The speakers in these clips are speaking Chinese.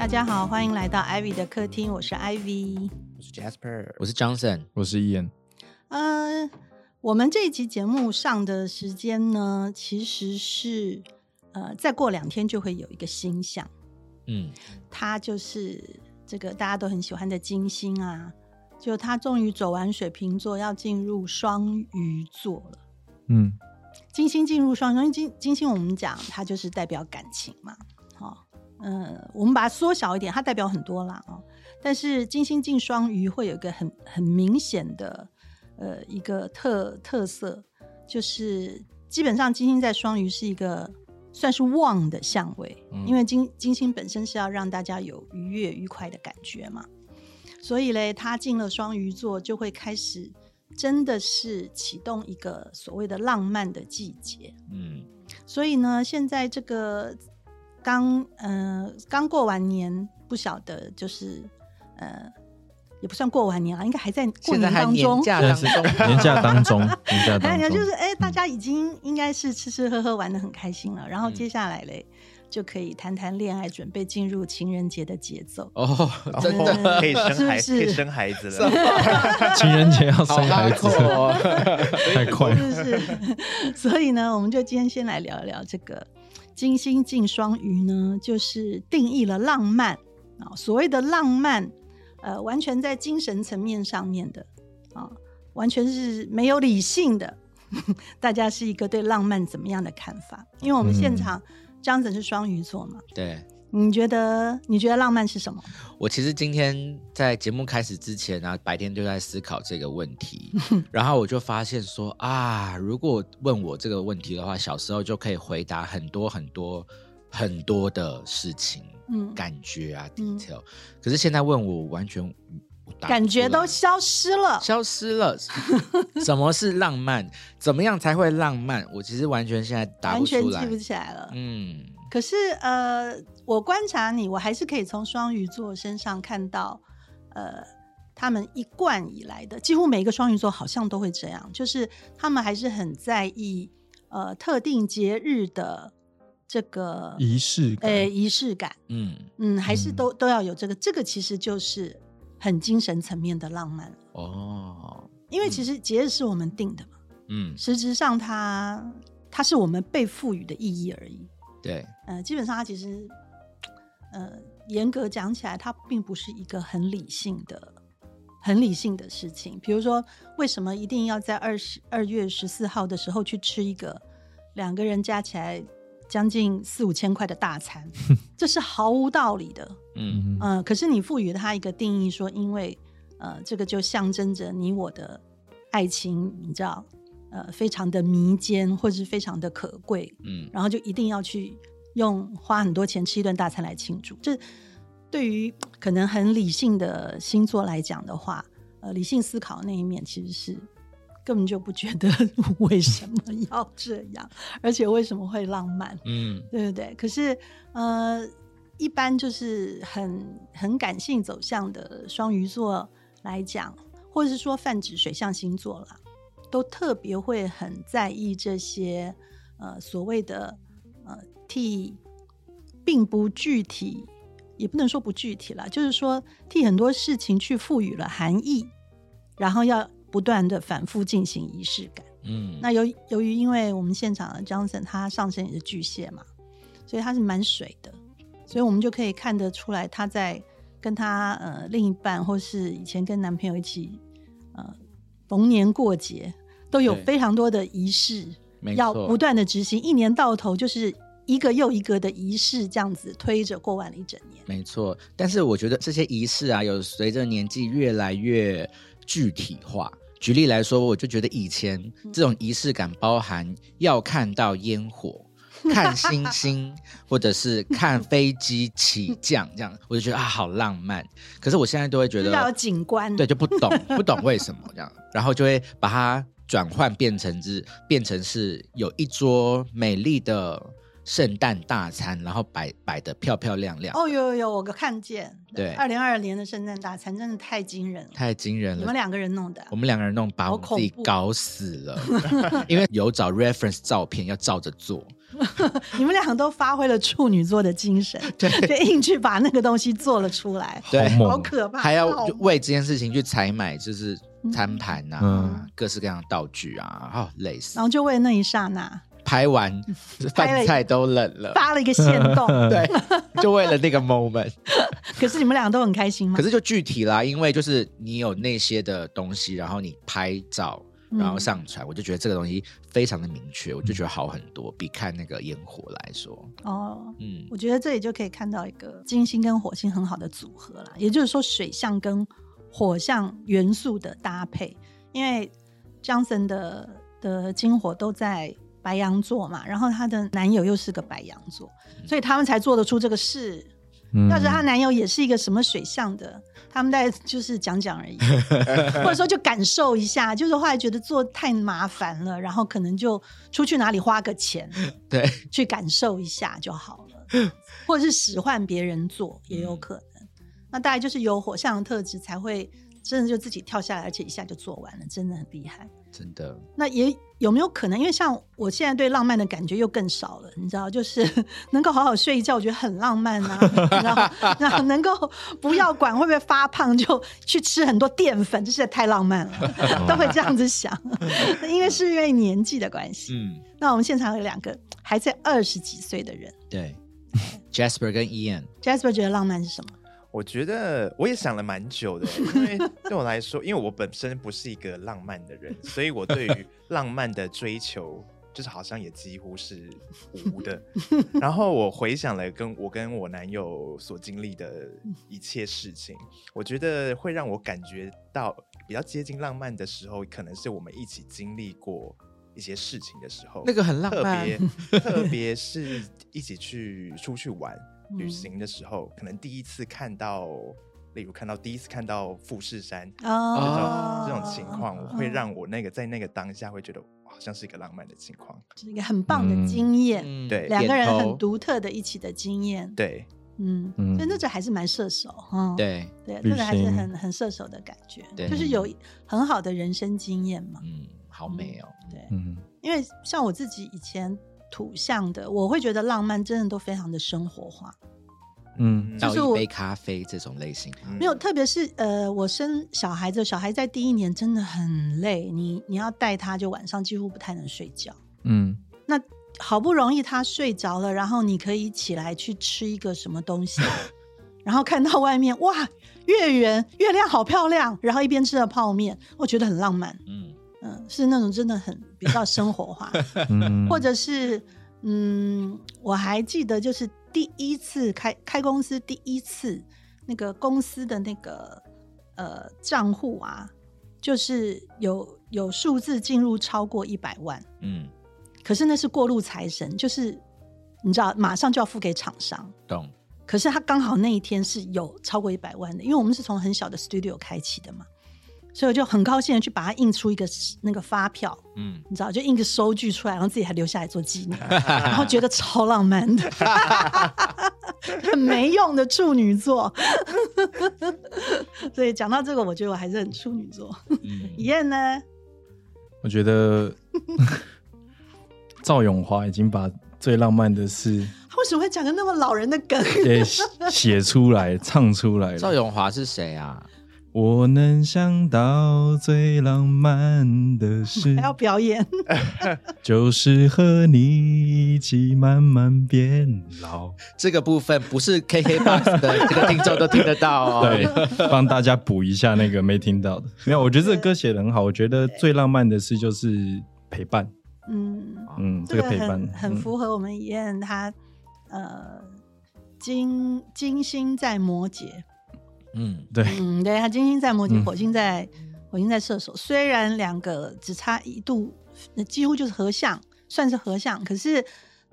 大家好，欢迎来到 Ivy 的客厅，我是 Ivy。我是 Jasper，我是 Johnson，我是伊恩。呃，我们这一集节目上的时间呢，其实是呃，再过两天就会有一个星象，嗯，它就是这个大家都很喜欢的金星啊，就它终于走完水瓶座，要进入双鱼座了。嗯，金星进入双鱼，金金星我们讲它就是代表感情嘛，好、嗯，我们把它缩小一点，它代表很多啦哦。但是金星进双鱼会有一个很很明显的呃一个特特色，就是基本上金星在双鱼是一个算是旺的相位，嗯因为金金星本身是要让大家有愉悦愉快的感觉嘛，所以嘞，它进了双鱼座就会开始真的是启动一个所谓的浪漫的季节。嗯，所以呢，现在这个刚呃刚过完年，不晓得就是呃也不算过完年啊，应该还在过现在还年当中年。假当中，年假当中，年假当中，就是哎，大家已经应该是吃吃喝喝玩的很开心了，然后接下来嘞、就可以谈谈恋爱，准备进入情人节的节奏。哦，真的嗯可以生孩，是不是可以生孩子了。情人节要生孩子，哦，太快了。是不是？所以呢，我们就今天先来聊一聊这个金星进双鱼呢，就是定义了浪漫啊。所谓的浪漫，呃，完全在精神层面上面的啊，完全是没有理性的。大家是一个对浪漫怎么样的看法？因为我们现场张子是双鱼座嘛，对。你觉得你觉得浪漫是什么？我其实今天在节目开始之前啊，白天就在思考这个问题，然后我就发现说啊，如果问我这个问题的话，小时候就可以回答很多很多很多的事情、嗯，感觉啊、嗯 detail，、可是现在问我，完全答感觉都消失了。消失了。什么是浪漫？怎么样才会浪漫？我其实完全现在答不出来完全记不。起来了。嗯，可是呃，我观察你，我还是可以从双鱼座身上看到，呃，他们一贯以来的，几乎每一个双鱼座好像都会这样，就是他们还是很在意呃特定节日的这个仪式感，呃仪式感，嗯，嗯，还是嗯都、都要有这个，这个其实就是很精神层面的浪漫，哦，因为其实节日是我们定的嘛，嗯，实质上它它是我们被赋予的意义而已。对，呃，基本上它其实，呃，严格讲起来，它并不是一个很理性的、很理性的事情。比如说，为什么一定要在二十二月十四号的时候去吃一个两个人加起来将近四五千块的大餐？这是毫无道理的。嗯嗯，嗯、可是你赋予它一个定义，说因为呃，这个就象征着你我的爱情，你知道，呃，非常的弥坚，或者是非常的可贵，嗯然后就一定要去用花很多钱吃一顿大餐来庆祝。这对于可能很理性的星座来讲的话，呃，理性思考那一面其实是根本就不觉得为什么要这样，而且为什么会浪漫，嗯对不对？可是呃，一般就是很很感性走向的双鱼座来讲，或者是说泛指水象星座啦，都特别会很在意这些呃所谓的呃替并不具体，也不能说不具体了，就是说替很多事情去赋予了含义，然后要不断的反复进行仪式感。嗯，那由由于因为我们现场的 Johnson 他上身也是巨蟹嘛，所以他是蛮水的，所以我们就可以看得出来他在跟他呃另一半或是以前跟男朋友一起呃逢年过节都有非常多的仪式要不断的执行，一年到头就是一个又一个的仪式这样子推着过完了一整年。没错。但是我觉得这些仪式啊，有随着年纪越来越具体化。举例来说，我就觉得以前这种仪式感包含要看到烟火。看星星，或者是看飞机起降，这样我就觉得啊，好浪漫。可是我现在都会觉得就是要景观，对，就不懂，不懂为什么这样，然后就会把它转换变成是变成是有一桌美丽的圣诞大餐，然后摆摆的漂漂亮亮，哦，有有有，我看见。对。二零二二年的圣诞大餐真的太惊人了，太惊人了。你们两个人弄的。我。们两个人弄把我们自己搞死了，因为有找 reference 照片要照着做，你们两个都发挥了处女座的精神，就硬去把那个东西做了出来，对。好可怕！还要为这件事情去采买，就是餐盘啊，嗯。各式各样的道具啊，哦，累死。然。后就为了那一刹那拍完饭菜都冷了，发了一个线动，对，就为了那个 moment。可是你们两个都很开心吗？可是就具体啦，因为就是你有那些的东西，然后你拍照，然后嗯上传，我就觉得这个东西非常的明确，我就觉得好很多，比看那个烟火来说，哦，嗯，我觉得这里就可以看到一个金星跟火星很好的组合啦，也就是说水象跟火象元素的搭配，因为 Johnson 的的金火都在白羊座嘛，然后她的男友又是个白羊座，所以他们才做得出这个事。嗯要是她男友也是一个什么水象的，他们在就是讲讲而已，或者说就感受一下，就是后来觉得做太麻烦了，然后可能就出去哪里花个钱，对，去感受一下就好了，或者是使唤别人做也有可能。那大概就是有火象的特质才会真的就自己跳下来，而且一下就做完了，真的很厉害。真的，那也有没有可能？因为像我现在对浪漫的感觉又更少了，你知道，就是 能够好好睡一觉，我觉得很浪漫啊。然后，然后能够不要管会不会发胖，就去吃很多淀粉，这实在太浪漫了，都会这样子想。因为是因为年纪的关系。嗯，那我们现场有两个还在二十几岁的人对，Jasper 跟 Ian，，Jasper 觉得浪漫是什么？我觉得我也想了蛮久的，因为 对我来说，因为我本身不是一个浪漫的人，所以我对于 浪漫的追求，就是好像也几乎是无的。然后我回想了跟我跟我男友所经历的一切事情，我觉得会让我感觉到比较接近浪漫的时候，可能是我们一起经历过一些事情的时候，那个很浪特漫别 特别是一起去出去玩旅嗯行的时候，可能第一次看到，例如看到第一次看到富士山这种、哦，这种情况，我会嗯让我那个在那个当下会觉得好像是一个浪漫的情况。是一个很棒的经验，嗯对两个人很独特的一起的经验。对，嗯，嗯所以那这还是蛮射手哈。对，对，旅这个还是很很射手的感觉，对就是有很好的人生经验嘛。嗯，好美哦，对，嗯因为像我自己以前土象的，我会觉得浪漫真的都非常的生活化，嗯就是一杯咖啡这种类型，嗯没有，特别是呃，我生小孩子，小孩在第一年真的很累，你你要带他，就晚上几乎不太能睡觉。嗯那好不容易他睡着了，然后你可以起来去吃一个什么东西，然后看到外面哇，月圆，月亮好漂亮，然后一边吃着泡面，我觉得很浪漫。嗯，嗯，是那种真的很比较生活化，嗯，或者是嗯，我还记得就是第一次开开公司第一次那个公司的那个呃账户啊，就是有有数字进入超过一百万，嗯，可是那是过路财神，就是你知道马上就要付给厂商。懂，可是他刚好那一天是有超过一百万的，因为我们是从很小的 studio 开启的嘛，所以我就很高兴的去把它印出一个那个发票，嗯，你知道，就印个收据出来，然后自己还留下来做纪念，然后觉得超浪漫的，很 没用的处女座。所以讲到这个，我觉得我还是很处女座。嗯以燕呢？我觉得赵永华已经把最浪漫的事他为什么会讲个那么老人的梗？给写写出来、唱出来了。赵永华是谁啊？我能想到最浪漫的事 还，要表演？就是和你一起慢慢变老。这个部分不是 KKBOX 的这个听众都听得到哦。对，帮大家补一下那个没听到的。没有，我觉得这个歌写的很好。我觉得最浪漫的事就是陪伴。嗯，嗯，这个陪伴很符合我们以燕她呃金金星在摩羯，嗯，对，嗯，对，他金星在摩羯，嗯火星在火星在射手，虽然两个只差一度，那几乎就是合相，算是合相，可是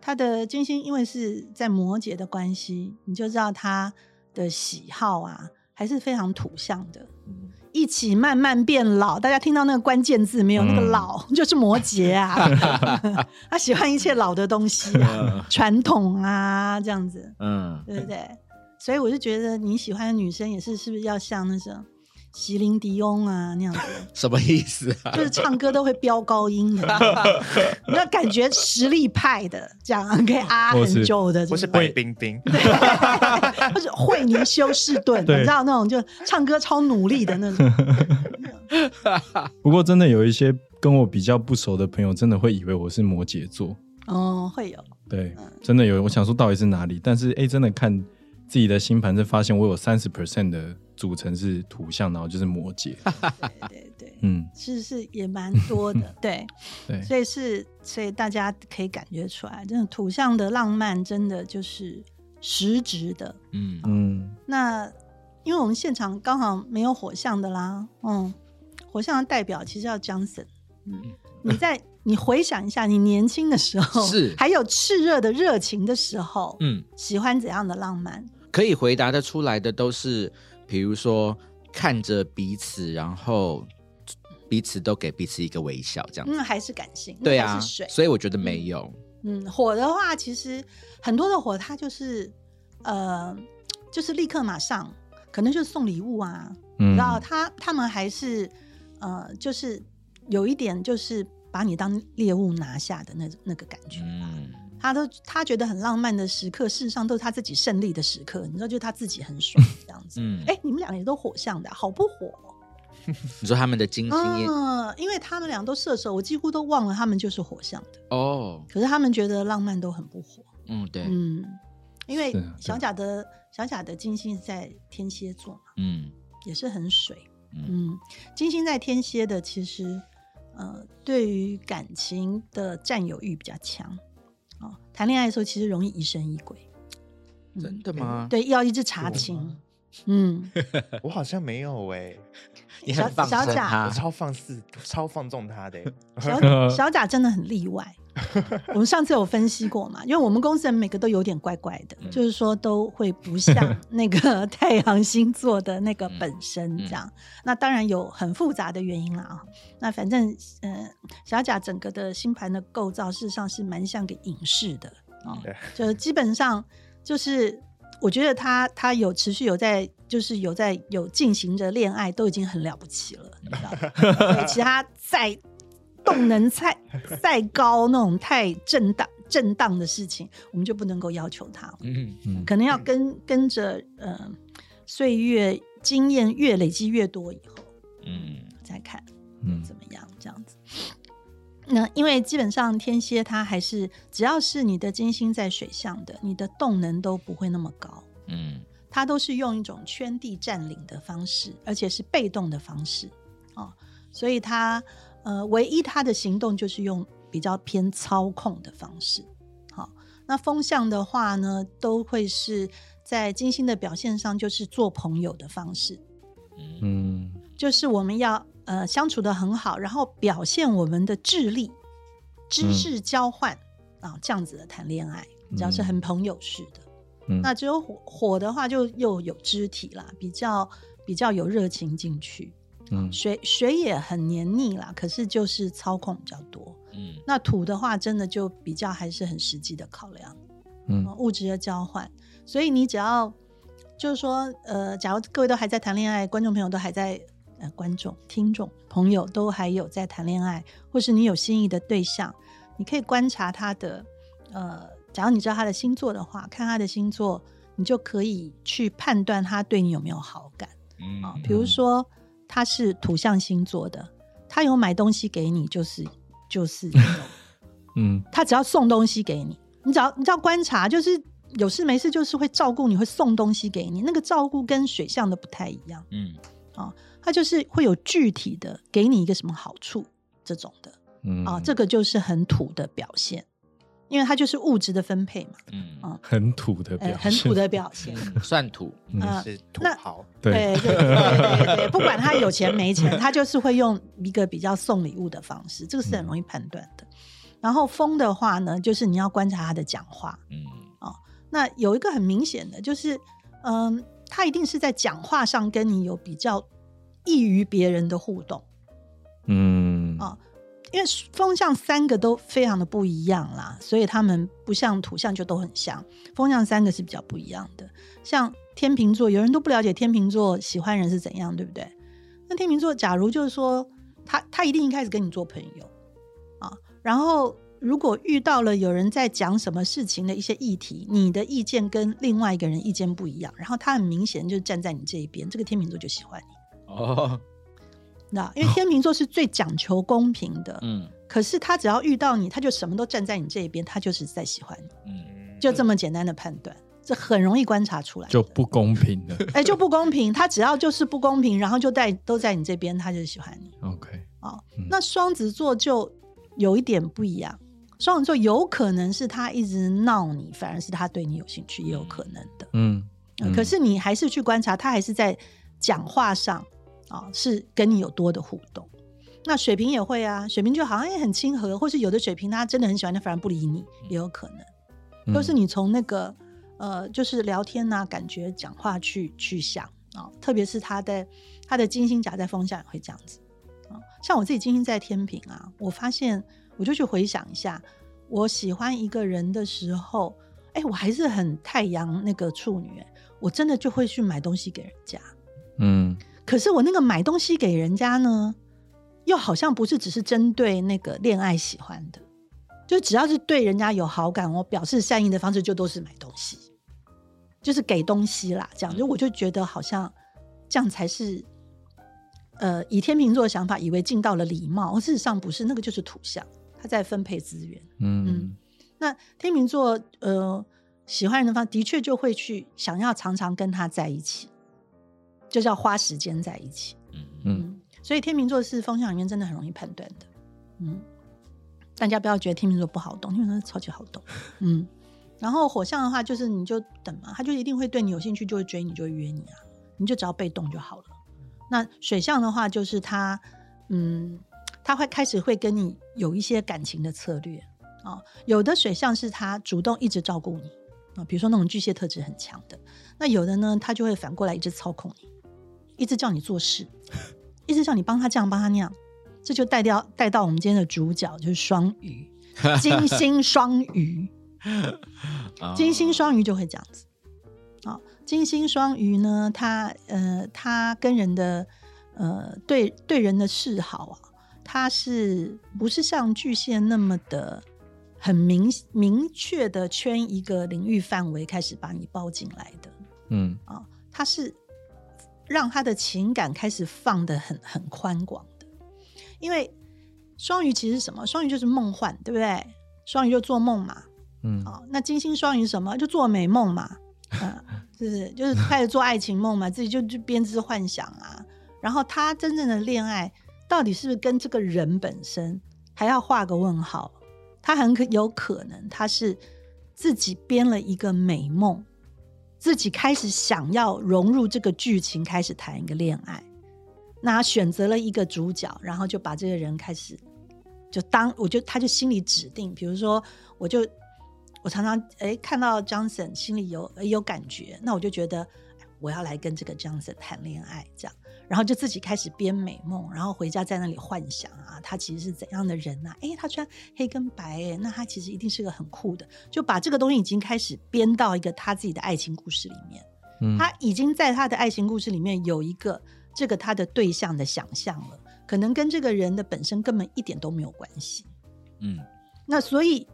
他的金星因为是在摩羯的关系，你就知道他的喜好啊，还是非常土象的。嗯一起慢慢变老。大家听到那个关键字没有？那个嗯老 就是摩羯啊，他喜欢一切老的东西啊，传统啊，这样子，嗯，对不对？所以我就觉得你喜欢的女生也是，是不是要像那种席琳迪翁啊那样子？什么意思啊？就是唱歌都会飙高音的，那感觉实力派的，这样可以啊很久的，不是这种白冰冰，或者惠尼休斯顿，你知道那种就唱歌超努力的那种。不过真的有一些跟我比较不熟的朋友，真的会以为我是摩羯座。哦，会有，对，真的有。我想说到底是哪里？但是哎，真的看自己的星盘，就发现我有三十 percent 的组成是土象，然后就是摩羯。对对对，嗯，是是也蛮多的，对，对，所以是所以大家可以感觉出来，真的土象的浪漫真的就是实质的。嗯。嗯，那因为我们现场刚好没有火象的啦，嗯，火象的代表其实叫 Johnson，嗯，你在 你回想一下，你年轻的时候是。还有炽热的热情的时候，嗯，喜欢怎样的浪漫？可以回答的出来的都是，比如说看着彼此，然后彼此都给彼此一个微笑，这样子。嗯，还是感性，对啊。所以我觉得没有。嗯，火的话，其实很多的火，它就是呃，就是立刻马上，可能就是送礼物啊，嗯然后他他们还是呃，就是有一点就是把你当猎物拿下的那那个感觉。嗯，他都他觉得很浪漫的时刻，事实上都是他自己胜利的时刻。你知道，就是他自己很爽这样子。嗯哎、你们俩也都火象的啊，好不火哦？你说他们的金星嗯，因为他们俩都射手，我几乎都忘了他们就是火象的。哦，可是他们觉得浪漫都很不火。嗯，对，嗯，因为小贾的小贾的金星是在天蝎座嘛，嗯也是很水。嗯嗯，金星在天蝎的，其实呃，对于感情的占有欲比较强。哦，谈恋爱的时候其实容易疑神疑鬼。嗯真的吗？对，要一直查情。嗯，我好像没有哎，你很放小贾我，超放肆，超放纵他的欸。小小贾真的很例外。我们上次有分析过嘛，因为我们公司人每个都有点怪怪的，嗯就是说都会不像那个太阳星座的那个本身嗯这样。那当然有很复杂的原因啦啊。那反正呃，小贾整个的星盘的构造事实上是蛮像个影视的啊、对就基本上就是我觉得他他有持续有在就是有在有进行着恋爱，都已经很了不起了，你知道吗？其他再动能再 再高那种太震荡震荡的事情，我们就不能够要求他，嗯嗯可能要跟跟着呃岁月经验越累积越多以后嗯再看嗯怎么样这样子。那因为基本上天蝎它还是只要是你的金星在水象的，你的动能都不会那么高。嗯它都是用一种圈地占领的方式，而且是被动的方式哦，所以它呃，唯一它的行动就是用比较偏操控的方式。好、那风向的话呢，都会是在金星的表现上，就是做朋友的方式，嗯嗯就是我们要呃相处的很好，然后表现我们的智力、知识交换啊、这样子的谈恋爱，只要是很朋友式的。嗯那只有火火的话，就又有肢体啦，比较比较有热情进去。嗯水水也很黏腻啦，可是就是操控比较多。嗯那土的话，真的就比较还是很实际的考量，嗯呃物质的交换。所以你只要就是说，呃，假如各位都还在谈恋爱，观众朋友都还在，呃，观众、听众、朋友都还有在谈恋爱，或是你有心仪的对象，你可以观察他的，呃，假如你知道他的星座的话，看他的星座，你就可以去判断他对你有没有好感嗯啊。比如说他是土象星座的，他有买东西给你，就是就是有嗯他只要送东西给你，你只要你只要观察，就是有事没事就是会照顾你，会送东西给你。那个照顾跟水象的不太一样，嗯他就是会有具体的给你一个什么好处这种的嗯。啊，这个就是很土的表现，因为它就是物质的分配嘛，嗯啊很土的表现很土，的表现。嗯，算土，嗯。啊是土那豪，对。对对对对对，不管他有钱没钱，他就是会用一个比较送礼物的方式，这个是很容易判断的。然后风的话呢，就是你要观察他的讲话，嗯。啊那有一个很明显的，就是，嗯，他一定是在讲话上跟你有比较易于别人的互动。嗯啊因为风象三个都非常的不一样啦，所以他们不像土象就都很像。风象三个是比较不一样的，像天秤座，有人都不了解天秤座喜欢人是怎样，对不对？那天秤座，假如就是说他他一定一开始跟你做朋友啊，然后如果遇到了有人在讲什么事情的一些议题，你的意见跟另外一个人意见不一样，然后他很明显就站在你这一边，这个天秤座就喜欢你。哦，那因为天秤座是最讲求公平的，嗯。可是他只要遇到你，他就什么都站在你这一边，他就是在喜欢你，嗯，就这么简单的判断，这很容易观察出来。就不公平的。哎 就不公平，他只要就是不公平，然后就在都在你这边，他就喜欢你。OK，哦。嗯。那双子座就有一点不一样，双子座有可能是他一直闹你，反而是他对你有兴趣，也有可能的。嗯，嗯。可是你还是去观察，他还是在讲话上啊、是跟你有多的互动。那水瓶也会啊，水瓶就好像也很亲和，或是有的水瓶他真的很喜欢，他反而不理你，也有可能。嗯都是你从那个呃，就是聊天呐、感觉、讲话去去想啊、特别是他的他的金星夹在风象也会这样子啊、像我自己金星在天平啊，我发现我就去回想一下，我喜欢一个人的时候，哎，我还是很太阳那个处女、哎我真的就会去买东西给人家。嗯可是我那个买东西给人家呢，又好像不是只是针对那个恋爱喜欢的，就只要是对人家有好感，我表示善意的方式就都是买东西，就是给东西啦。这样，就我就觉得好像这样才是，呃，以天秤座的想法，以为尽到了礼貌，事实上不是，那个就是土象，他在分配资源。嗯那天秤座，呃，喜欢人的方的确就会去想要常常跟他在一起，就是要花时间在一起。嗯嗯所以天秤座是风象里面真的很容易判断的。嗯，大家不要觉得天秤座不好懂，天秤座超级好懂。嗯，然后火象的话，就是你就等嘛，他就一定会对你有兴趣，就会追你，就会约你啊，你就只要被动就好了。那水象的话，就是他，嗯，他会开始会跟你有一些感情的策略啊、哦有的水象是他主动一直照顾你啊、比如说那种巨蟹特质很强的。那有的呢，他就会反过来一直操控你，一直叫你做事，一直叫你帮他这样帮他那样。这就带掉带到我们今天的主角，就是双鱼，金 星双鱼。啊金星双鱼就会这样子。啊、金星双鱼呢，他呃，他跟人的呃对对人的示好啊，他是不是像巨蟹那么的很明明确的圈一个领域范围开始把你包进来的嗯啊？他是让他的情感开始放的很很宽广的，因为双鱼其实是什么？双鱼就是梦幻，对不对？双鱼就做梦嘛，嗯好，那金星双鱼什么？就做美梦嘛，嗯，就是就是开始做爱情梦嘛，自己就就编织幻想啊。然后他真正的恋爱到底是不是跟这个人本身还要画个问号？他很可有可能他是自己编了一个美梦，自己开始想要融入这个剧情，开始谈一个恋爱。那选择了一个主角，然后就把这个人开始就当我就他就心里指定，比如说我就我常常哎看到 Johnson 心里有有感觉，那我就觉得我要来跟这个 Johnson 谈恋爱，这样，然后就自己开始编美梦，然后回家在那里幻想啊，他其实是怎样的人啊？哎，他穿黑跟白，哎，那他其实一定是个很酷的，就把这个东西已经开始编到一个他自己的爱情故事里面。嗯他已经在他的爱情故事里面有一个这个他的对象的想象了，可能跟这个人的本身根本一点都没有关系。嗯那所以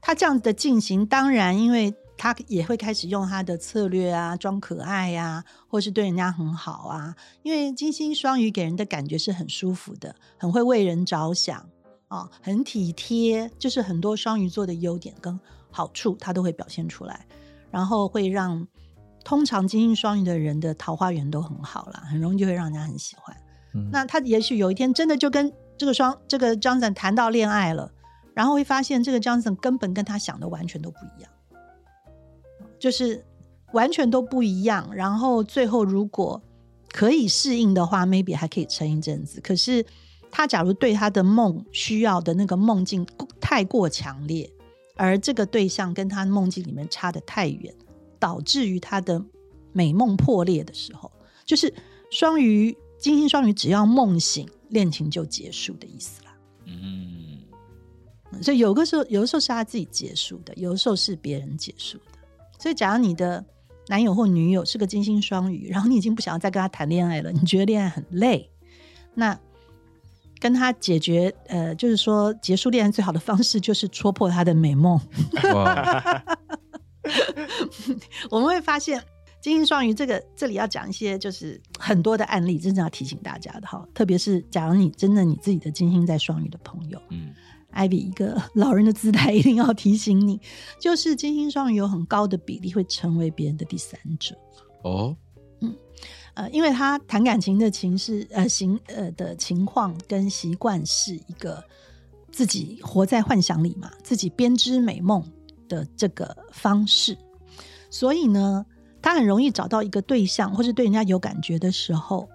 他这样子的进行，当然因为他也会开始用他的策略啊，装可爱呀、或是对人家很好啊。因为金星双鱼给人的感觉是很舒服的，很会为人着想啊，很体贴，就是很多双鱼座的优点跟好处，他都会表现出来，然后会让通常金星双鱼的人的桃花源都很好啦，很容易就会让人家很喜欢。嗯那他也许有一天真的就跟这个双这个 Johnson 谈到恋爱了，然后会发现这个 Johnson 根本跟他想的完全都不一样，就是完全都不一样。然后最后如果可以适应的话，maybe 还可以撑一阵子。可是他假如对他的梦需要的那个梦境太过强烈，而这个对象跟他梦境里面差得太远，导致于他的美梦破裂的时候，就是双鱼金星双鱼只要梦醒，恋情就结束的意思啦。嗯，嗯所以有个时候，有的时候是他自己结束的，有的时候是别人结束的。所以，假如你的男友或女友是个金星双鱼，然后你已经不想要再跟他谈恋爱了，你觉得恋爱很累，那跟他解决，呃，就是说结束恋爱最好的方式就是戳破他的美梦。我们会发现，金星双鱼这个这里要讲一些就是很多的案例，真正要提醒大家的哈。特别是假如你真的你自己的金星在双鱼的朋友，嗯，艾比一个老人的姿态一定要提醒你，就是金星双鱼有很高的比例会成为别人的第三者。哦，嗯呃，因为他谈感情的情势，呃，情呃的情况跟习惯是一个自己活在幻想里嘛，自己编织美梦的这个方式，所以呢，他很容易找到一个对象，或是对人家有感觉的时候，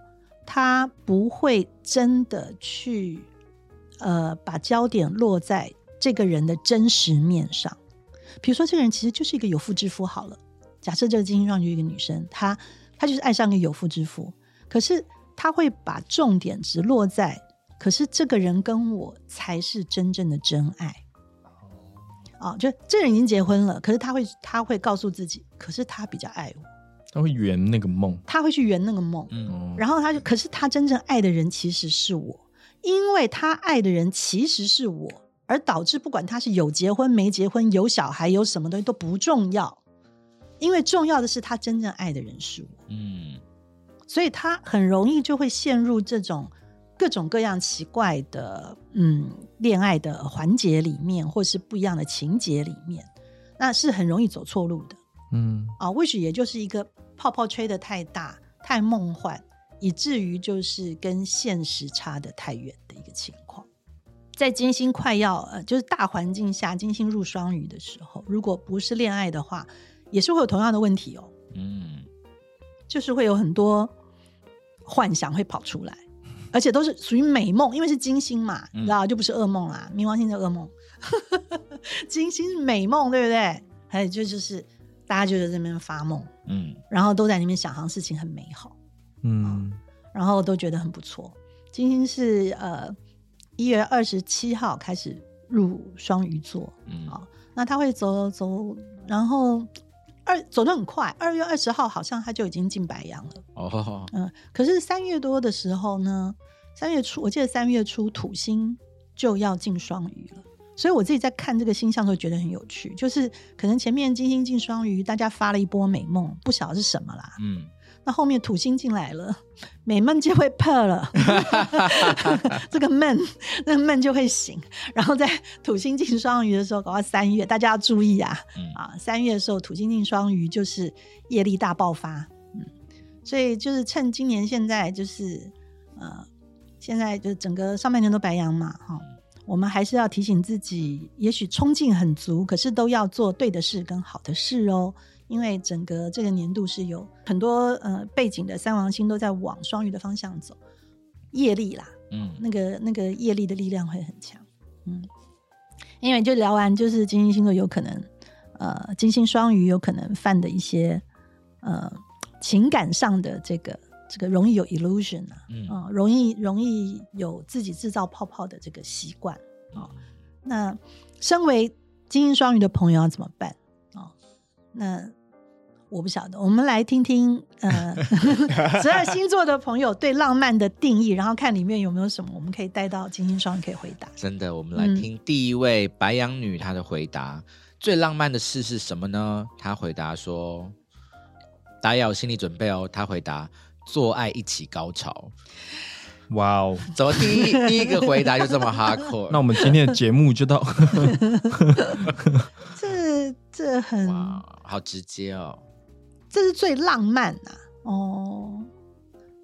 他不会真的去呃把焦点落在这个人的真实面上。比如说，这个人其实就是一个有妇之夫好了。假设这个金星双鱼一个女生，她她就是爱上一个有妇之夫，可是她会把重点只落在，可是这个人跟我才是真正的真爱。啊、就这人已经结婚了，可是他会他会告诉自己，可是他比较爱我，他会圆那个梦。他会去圆那个梦，嗯，哦，然后他就，可是他真正爱的人其实是我，因为他爱的人其实是我，而导致不管他是有结婚没结婚，有小孩有什么东西都不重要，因为重要的是他真正爱的人是我，嗯，所以他很容易就会陷入这种各种各样奇怪的嗯恋爱的环节里面，或是不一样的情节里面，那是很容易走错路的。嗯，啊，或许也就是一个泡泡吹的太大、太梦幻，以至于就是跟现实差的太远的一个情况。在金星快要呃，就是大环境下，金星入双鱼的时候，如果不是恋爱的话，也是会有同样的问题哦，嗯，就是会有很多幻想会跑出来，而且都是属于美梦，因为是金星嘛，你知道，就不是噩梦啦。冥王星的噩梦，金星是美梦，对不对？还有就就是大家就在这边发梦，嗯，然后都在那边想象事情很美好，嗯，然后都觉得很不错。金星是呃一月二十七号开始入双鱼座，嗯啊、那他会走走，然后二走得很快，二月二十号好像他就已经进白羊了，哦，嗯，可是三月多的时候呢，三月初我记得三月初土星就要进双鱼了。所以我自己在看这个星象的时候觉得很有趣，就是可能前面金星进双鱼，大家发了一波美梦，不晓得是什么啦。嗯，那后面土星进来了，美梦就会破了，这个梦，那个梦就会醒。然后在土星进双鱼的时候，搞到三月，大家要注意啊，嗯啊，三月的时候土星进双鱼就是业力大爆发，嗯，所以就是趁今年现在就是呃，现在就是整个上半年都白羊嘛，哈。我们还是要提醒自己，也许冲劲很足，可是都要做对的事跟好的事哦。因为整个这个年度是有很多呃背景的三王星都在往双鱼的方向走，业力啦，嗯，那个那个业力的力量会很强。嗯，因为就聊完就是金星星座有可能呃金星双鱼有可能犯的一些呃情感上的这个这个容易有 illusion 啊，嗯。啊、容易容易有自己制造泡泡的这个习惯啊、那身为金星双鱼的朋友要怎么办？啊、那我不晓得，我们来听听呃 十二星座的朋友对浪漫的定义，然后看里面有没有什么我们可以带到金星双鱼可以回答。真的，我们来嗯听第一位白羊女她的回答。最浪漫的事是什么呢？她回答说：“大家要有心理准备哦。”她回答：“做爱一起高潮。哇哦，”怎么第一第一个回答就这么 hardcore？那我们今天的节目就到，这这很哇，好直接哦。这是最浪漫呐、哦。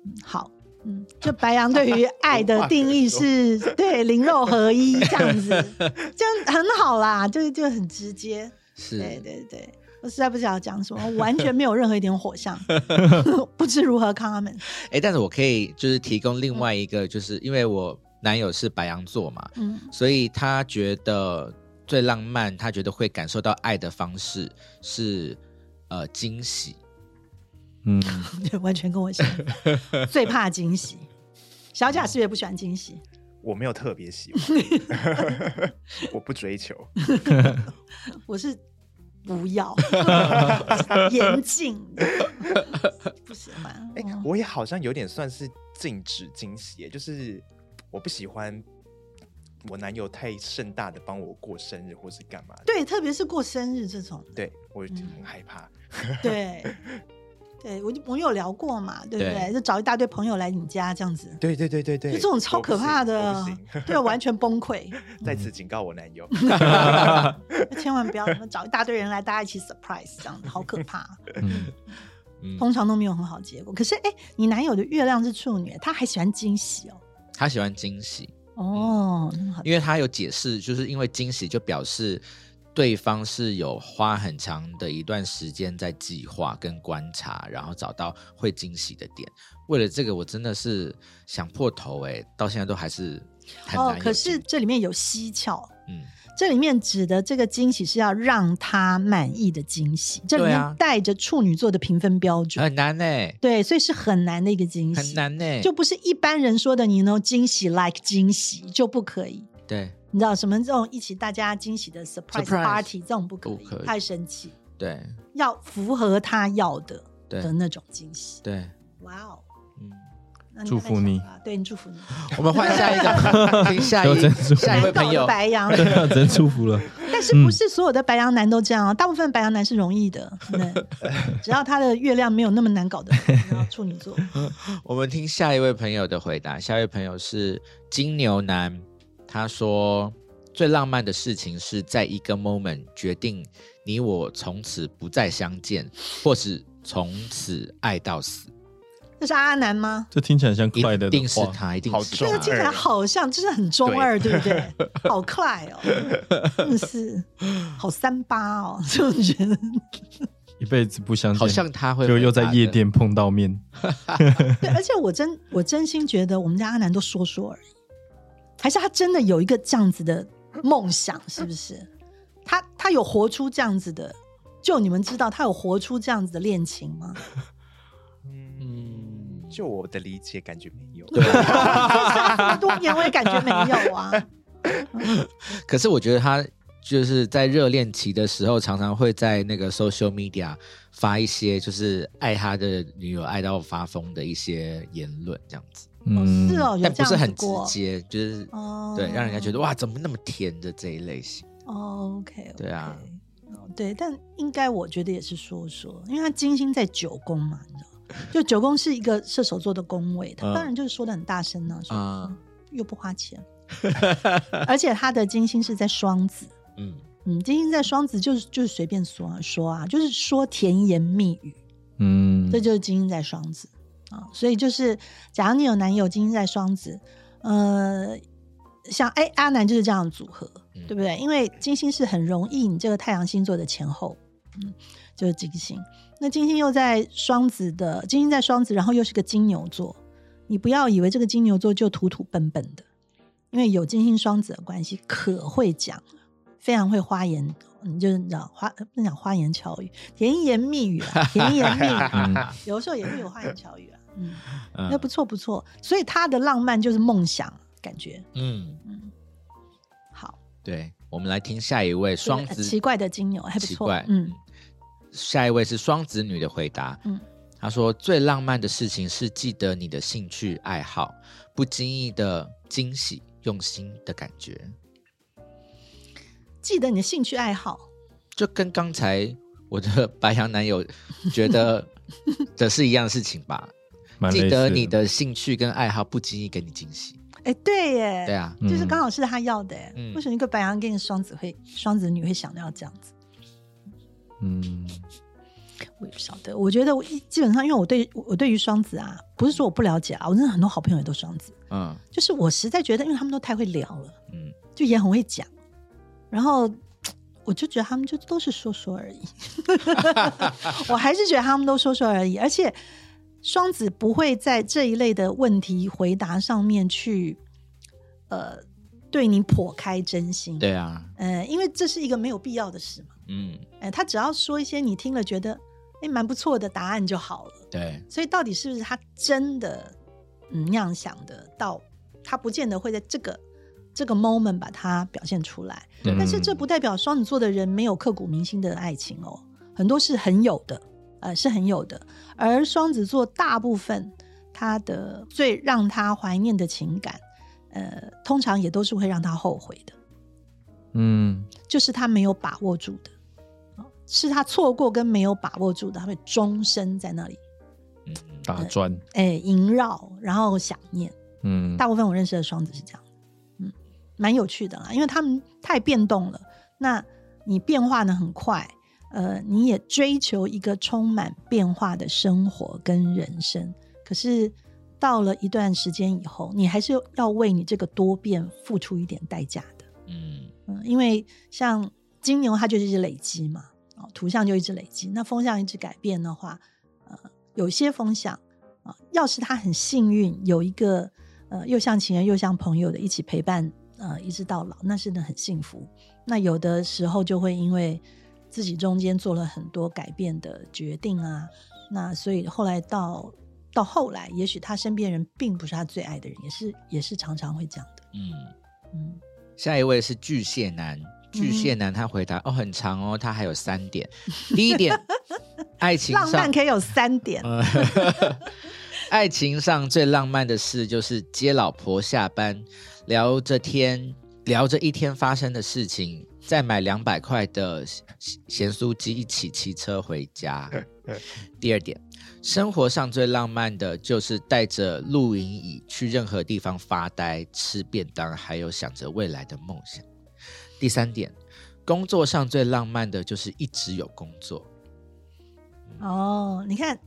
嗯好，嗯，就白羊对于 爱的定义是 对灵肉合一 这样子，这样很好啦，就就很直接。是，对对对，我实在不知道讲什么，我完全没有任何一点火象，不知如何 comment。哎，但是我可以就是提供另外一个，就是因为我男友是白羊座嘛，嗯所以他觉得最浪漫，他觉得会感受到爱的方式是呃惊喜。嗯，对，完全跟我相反，最怕惊喜。小贾是不是也不喜欢惊喜？我没有特别喜欢，我不追求。我是不要 严禁，不喜欢。哎、嗯我也好像有点算是禁止惊喜，就是我不喜欢我男友太盛大的帮我过生日或是干嘛的。对，特别是过生日这种，对我就嗯很害怕。对，对我就我们有聊过嘛，对不对？对就找一大堆朋友来你家这样子，对对对对对，就这种超可怕的对，完全崩溃。行 在此警告我男友。千万不要什么找一大堆人来，大家一起 surprise 这样子，好可怕。通常都没有很好结果。可是，哎，你男友的月亮是处女，他还喜欢惊喜哦。他喜欢惊喜，哦，因为他有解释，就是因为惊喜就表示对方是有花很长的一段时间在计划跟观察，然后找到会惊喜的点。为了这个，我真的是想破头哎、到现在都还是很难，哦可是这里面有蹊跷。嗯，这里面指的这个惊喜是要让他满意的惊喜，这里面带着处女座的评分标准，很难哎、对，所以是很难的一个惊喜，很难哎、就不是一般人说的你能惊喜 like 惊喜就不可以。对。你知道什么这种一起大家惊喜的 surprise party 这种不可以，可以。太生气，对。要符合他要的对。的那种惊喜。对，哇哦，祝福你对你祝福你。我们换下一个，听下一下一位朋友白羊，对啊，真祝福了。但是不是所有的白羊男都这样啊？大部分白羊男是容易的，对只要他的月亮没有那么难搞的，处女座。我们听下一位朋友的回答。下一位朋友是金牛男，他说最浪漫的事情是在一个 moment 决定你我从此不再相见，或是从此爱到死。这是阿南吗？这听起来像快的的定是话，他，一定好是他这个听起来好像，就是很中二，对不对？好快哦，真的是好三八哦，就觉得一辈子不相见，好像他会就又在夜店碰到面。对。而且我真我真心觉得，我们家阿南都说说而已，还是他真的有一个这样子的梦想，是不是？他他有活出这样子的，就你们知道他有活出这样子的恋情吗？就我的理解，感觉没有。对，他这么多年我也感觉没有啊。可是我觉得他就是在热恋期的时候，常常会在那个 social media 发一些就是爱他的女友爱到发疯的一些言论，这样子，哦，是哦，有但不是很直接，就是、哦，对，让人家觉得哇，怎么那么甜的这一类型。哦，OK，对啊，哦，对，但应该我觉得也是说说，因为他金星在九宫嘛，你知道，就九宫是一个射手座的宫位，他嗯。当然就是说的很大声呢、说、嗯嗯又不花钱，而且他的金星是在双子，嗯。嗯，金星在双子就是就是随便说啊说啊，就是说甜言蜜语，嗯，这就是金星在双子啊，所以就是假如你有男友金星在双子，呃，像哎阿南就是这样的组合，嗯。对不对？因为金星是很容易你这个太阳星座的前后，嗯，就是金星。那金星又在双子的，金星在双子，然后又是个金牛座，你不要以为这个金牛座就土土笨笨的，因为有金星双子的关系，可会讲，非常会花言，你就是你知道花不能讲花言巧语，甜言蜜语啊，甜言蜜语，嗯。有的时候也会有花言巧语啊，嗯，嗯。那不错不错，所以他的浪漫就是梦想感觉，嗯，嗯，好，对，我们来听下一位双子奇怪的金牛还不错，嗯，下一位是双子女的回答。嗯。她说最浪漫的事情是记得你的兴趣爱好，不经意的惊喜，用心的感觉，记得你的兴趣爱好，就跟刚才我的白羊男友觉得 的是一样的事情吧。记得你的兴趣跟爱好，不经意给你惊喜。哎，对耶，对啊，就是嗯刚好是他要的，嗯。为什么一个白羊跟一个双子会双子女会想到要这样子？嗯，我也不晓得，我觉得我一基本上，因为我对我对于双子啊，不是说我不了解啊，我真的很多好朋友也都双子，嗯。就是我实在觉得，因为他们都太会聊了，嗯，就也很会讲，然后我就觉得他们就都是说说而已，我还是觉得他们都说说而已，而且双子不会在这一类的问题回答上面去，呃，对你剖开真心，，对啊，呃，因为这是一个没有必要的事嘛，嗯哎、他只要说一些你听了觉得哎，蛮不错的答案就好了。对，所以到底是不是他真的嗯那样想的？到他不见得会在这个这个 moment 把它表现出来。对但是这不代表双子座的人没有刻骨铭心的爱情哦，很多是很有的，呃，是很有的。而双子座大部分他的最让他怀念的情感，呃，通常也都是会让他后悔的，嗯，就是他没有把握住的，哦是他错过跟没有把握住的，他会终身在那里嗯，打转，哎萦绕，然后想念。嗯，大部分我认识的双子是这样，嗯，蛮有趣的啦，因为他们太变动了。那你变化的很快，呃，你也追求一个充满变化的生活跟人生，可是到了一段时间以后，你还是要为你这个多变付出一点代价的，嗯。嗯，因为像金牛它就是一累积嘛，哦，图像就一直累积，那风向一直改变的话，呃，有些风向啊、要是他很幸运有一个呃又像情人又像朋友的一起陪伴，呃，一直到老，那是呢很幸福。那有的时候就会因为自己中间做了很多改变的决定啊，那所以后来到到后来，也许他身边人并不是他最爱的人，也是也是常常会这样的，嗯。嗯。下一位是巨蟹男，巨蟹男他回答、哦很长哦，他还有三点。第一点，爱情浪上漫可以有三点，爱情上最浪漫的事就是接老婆下班，聊着天，聊着一天发生的事情，再买两百块的咸咸酥鸡一起骑车回家。第二点，生活上最浪漫的就是带着露营椅去任何地方发呆、吃便当，还有想着未来的梦想。第三点，工作上最浪漫的就是一直有工作。哦，你看，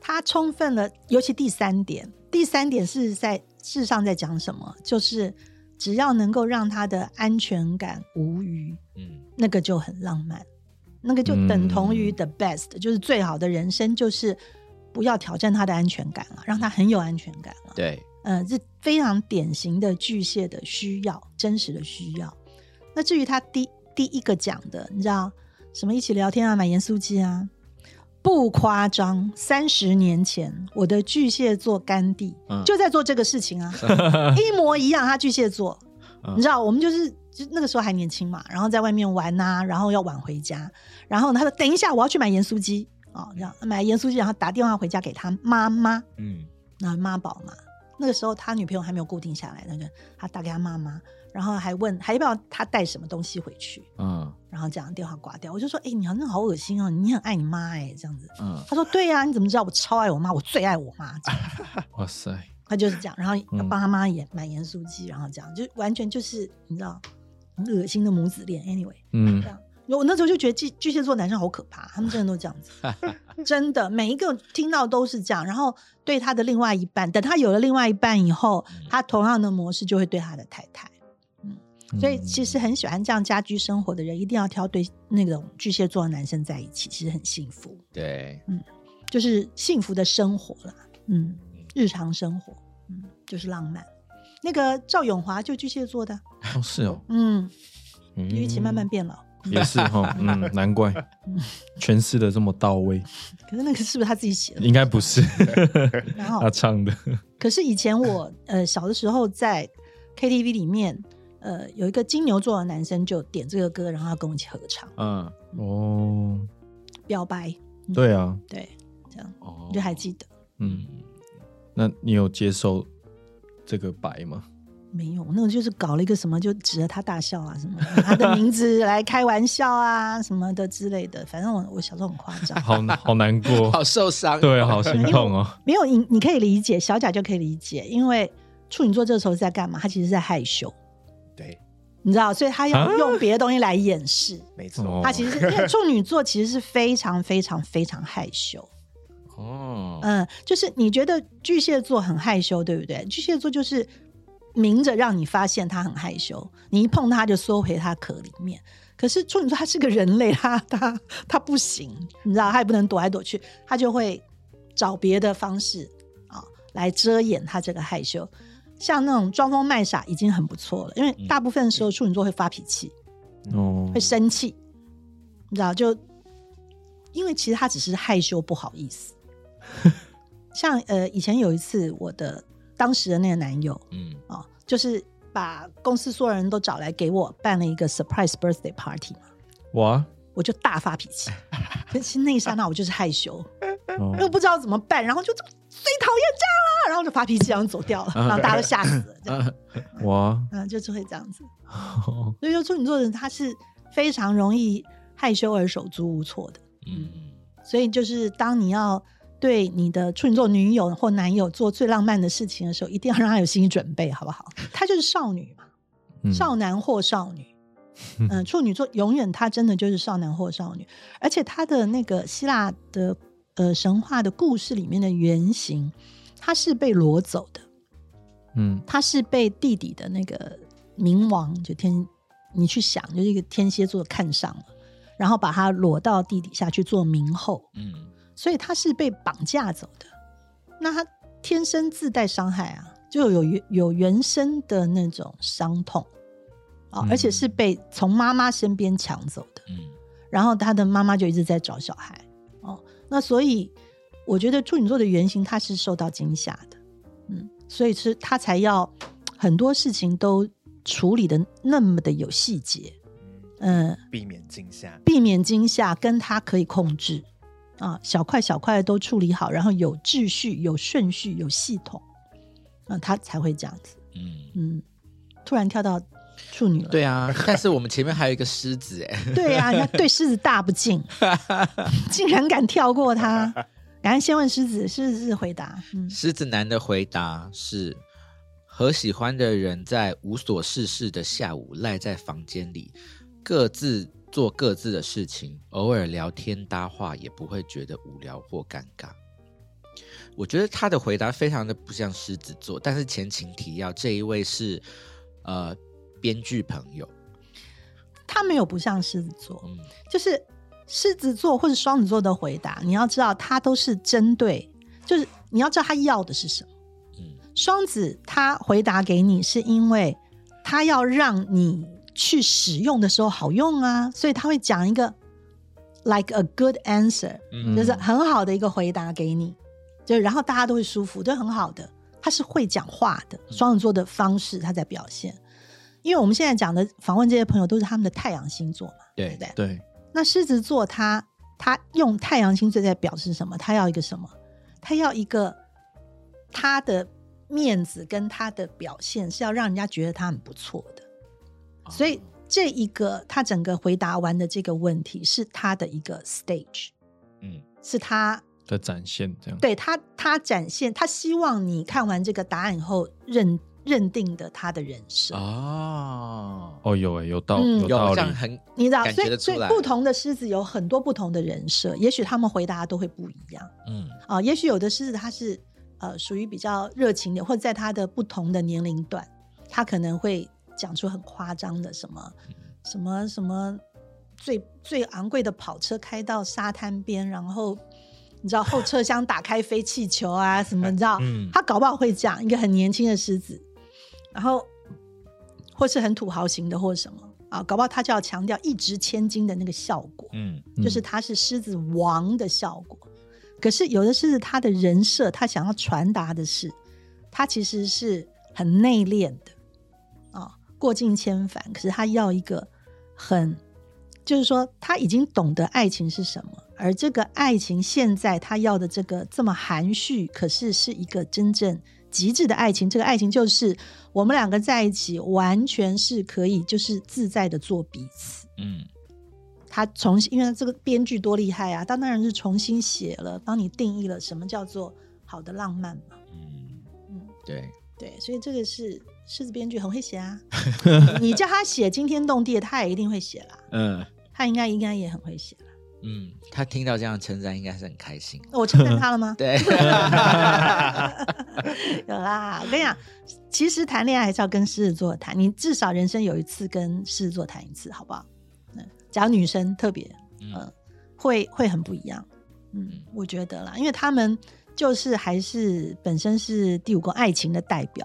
他充分了，尤其第三点，第三点是在事实上在讲什么？就是只要能够让他的安全感无余，嗯那个就很浪漫，那个就等同于 the best，、就是最好的人生，就是不要挑战他的安全感了，让他很有安全感了。对，呃，这非常典型的巨蟹的需要，真实的需要。那至于他第第一个讲的，你知道什么？一起聊天啊，买盐酥鸡啊，不夸张。三十年前，我的巨蟹座干弟、嗯。就在做这个事情啊，一模一样。他巨蟹座，嗯。你知道，我们就是就那个时候还年轻嘛，然后在外面玩呐、然后要晚回家，然后呢，他说等一下我要去买盐酥鸡。哦，这样买盐酥鸡，然后打电话回家给他妈妈，嗯。那妈宝嘛，那个时候他女朋友还没有固定下来，那个他打给他妈妈，然后还问还要不要他带什么东西回去，嗯。然后这样电话挂掉，我就说，哎、你好像好恶心哦，你很爱你妈哎、这样子。嗯。他说对呀、你怎么知道我超爱我妈，我最爱我妈，哇塞，他就是这样，然后要嗯。帮他妈也买盐酥鸡，然后这样就完全就是你知道很恶心的母子恋，anyway。嗯。这，样。我那时候就觉得巨巨蟹座男生好可怕，他们真的都这样子，真的每一个听到都是这样。然后对他的另外一半，等他有了另外一半以后，他同样的模式就会对他的太太。嗯所以其实很喜欢这样家居生活的人，一定要挑对那种巨蟹座的男生在一起，其实很幸福，对，嗯就是幸福的生活啦。嗯，日常生活，嗯，就是浪漫。那个赵永华就巨蟹座的，哦是哦，嗯，嗯于其慢慢变老。也是哈，嗯，难怪 诠释的这么到位，可是那个是不是他自己写的？应该不是。他唱的，可是以前我呃小的时候在 KTV 里面，呃有一个金牛座的男生就点这个歌，然后要跟我一起合唱。嗯。哦，表白，对啊，对，这样。哦。我就还记得。嗯，那你有接受这个白吗？没有？那个就是搞了一个什么，就指着他大笑啊，什么他的名字来开玩笑啊，什么的之类的。反正我我小时候很夸张，好好难过，好受伤，对，好心痛哦。没有你你可以理解，小贾就可以理解，因为处女座这个时候是在干嘛？他其实是在害羞，对，你知道，所以他要啊用别的东西来掩饰。没错哦，他其实是因为处女座其实是非常非常非常害羞，哦，嗯，就是你觉得巨蟹座很害羞，对不对？巨蟹座就是明着让你发现他很害羞，你一碰他就缩回他壳里面。可是处女座他是个人类，他他他不行，你知道，他也不能躲来躲去，他就会找别的方式啊来遮掩他这个害羞。像那种装疯卖傻已经很不错了，因为大部分时候处女座会发脾气，哦会，生气，你知道就因为其实他只是害羞不好意思。像呃，以前有一次，我的当时的那个男友嗯。哦，就是把公司所有人都找来给我办了一个 surprise birthday party 嘛，哇，我就大发脾气。可是那一刹那，我就是害羞，哦。又不知道怎么办，然后就最讨厌这样啦，然后就发脾气，然后走掉了，然后大家都吓死了，这样，哇，嗯，就是会这样子。所以说处女座的人他是非常容易害羞而手足无措的，嗯。所以就是当你要对你的处女座女友或男友做最浪漫的事情的时候，一定要让他有心理准备，好不好？他就是少女嘛，嗯少男或少女。嗯、处女座永远他真的就是少男或少女，而且他的那个希腊的呃神话的故事里面的原型，他是被掳走的，嗯他是被弟弟的那个冥王就天，你去想，就是一个天蝎座看上了，然后把他裸到地底下去做冥后，嗯所以他是被绑架走的。那他天生自带伤害啊，就有原有原生的那种伤痛啊，嗯而且是被从妈妈身边抢走的。嗯然后他的妈妈就一直在找小孩哦。那所以我觉得处女座的原型他是受到惊吓的，嗯，所以是他才要很多事情都处理的那么的有细节，嗯，避免惊吓。避免惊吓，跟他可以控制啊，小块小块的都处理好，然后有秩序、有顺序、有系统，啊，他才会这样子。嗯，嗯，突然跳到处女了，对啊，但是我们前面还有一个狮子哎，对啊，人家对狮子大不敬，竟然敢跳过他。赶快先问狮子，狮子回答，嗯，狮子男的回答是：和喜欢的人在无所事事的下午赖在房间里，各自做各自的事情，偶尔聊天搭话，也不会觉得无聊或尴尬。我觉得他的回答非常的不像狮子座，但是前情提要，这一位是呃编剧朋友，他没有不像狮子座，嗯就是狮子座或者双子座的回答，你要知道，他都是针对，就是你要知道他要的是什么。嗯双子他回答给你，是因为他要让你去使用的时候好用啊，所以他会讲一个 like a good answer，、嗯就是很好的一个回答给你，就然后大家都会舒服，都很好的。他是会讲话的，双子座的方式他在表现。因为我们现在讲的访问这些朋友都是他们的太阳星座嘛，对对不对？对，那狮子座他他用太阳星座在表示什么？他要一个什么？他要一个他的面子跟他的表现是要让人家觉得他很不错的。所以这一个他整个回答完的这个问题是他的一个 stage，嗯是他的展现这样。对他他展现他希望你看完这个答案以后认认定的他的人设。哦，哦，有诶，有道嗯有有道理。很你知道，所以所以不同的狮子有很多不同的人设，也许他们回答都会不一样。嗯啊，也许有的狮子他是呃属于比较热情的，或者在他的不同的年龄段，他可能会讲出很夸张的什么什么什么最最昂贵的跑车开到沙滩边，然后你知道后车厢打开飞气球啊什么，你知道，嗯他搞不好会讲一个很年轻的狮子，然后或是很土豪型的或什么啊，搞不好他就要强调一掷千金的那个效果。嗯就是他是狮子王的效果。可是有的狮子，他的人设，他想要传达的是，他其实是很内敛的啊，过尽千帆。可是他要一个很，就是说他已经懂得爱情是什么，而这个爱情现在他要的这个这么含蓄，可是是一个真正极致的爱情。这个爱情就是我们两个在一起，完全是可以就是自在的做彼此。嗯他重新，因为这个编剧多厉害啊！他当然是重新写了，帮你定义了什么叫做好的浪漫嘛。嗯，嗯，对，对，所以这个是狮子编剧很会写啊。你叫他写惊天动地的，他也一定会写啦。嗯他应该应该也很会写啦。嗯，他听到这样的称赞，应该是很开心。我称赞他了吗？对，有啦。我跟你讲，其实谈恋爱还是要跟狮子座谈，你至少人生有一次跟狮子座谈一次，好不好？嗯，假如女生特别，嗯嗯，会会很不一样。嗯，我觉得啦，因为他们就是还是本身是第五宫爱情的代表，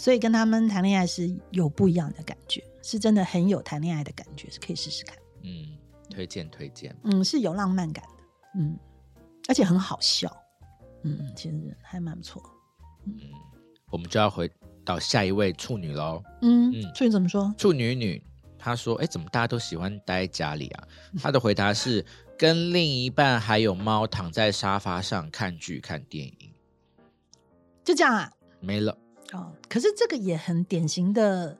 所以跟他们谈恋爱是有不一样的感觉，是真的很有谈恋爱的感觉，是可以试试看。嗯，推荐推荐。嗯，是有浪漫感的。嗯，而且很好笑，嗯，其实还蛮不错。嗯我们就要回到下一位处女喽。嗯嗯，处女怎么说？处女女她说：“哎，怎么大家都喜欢待在家里啊？” 她的回答是：跟另一半还有猫躺在沙发上看剧看电影，就这样啊？没了。哦，可是这个也很典型的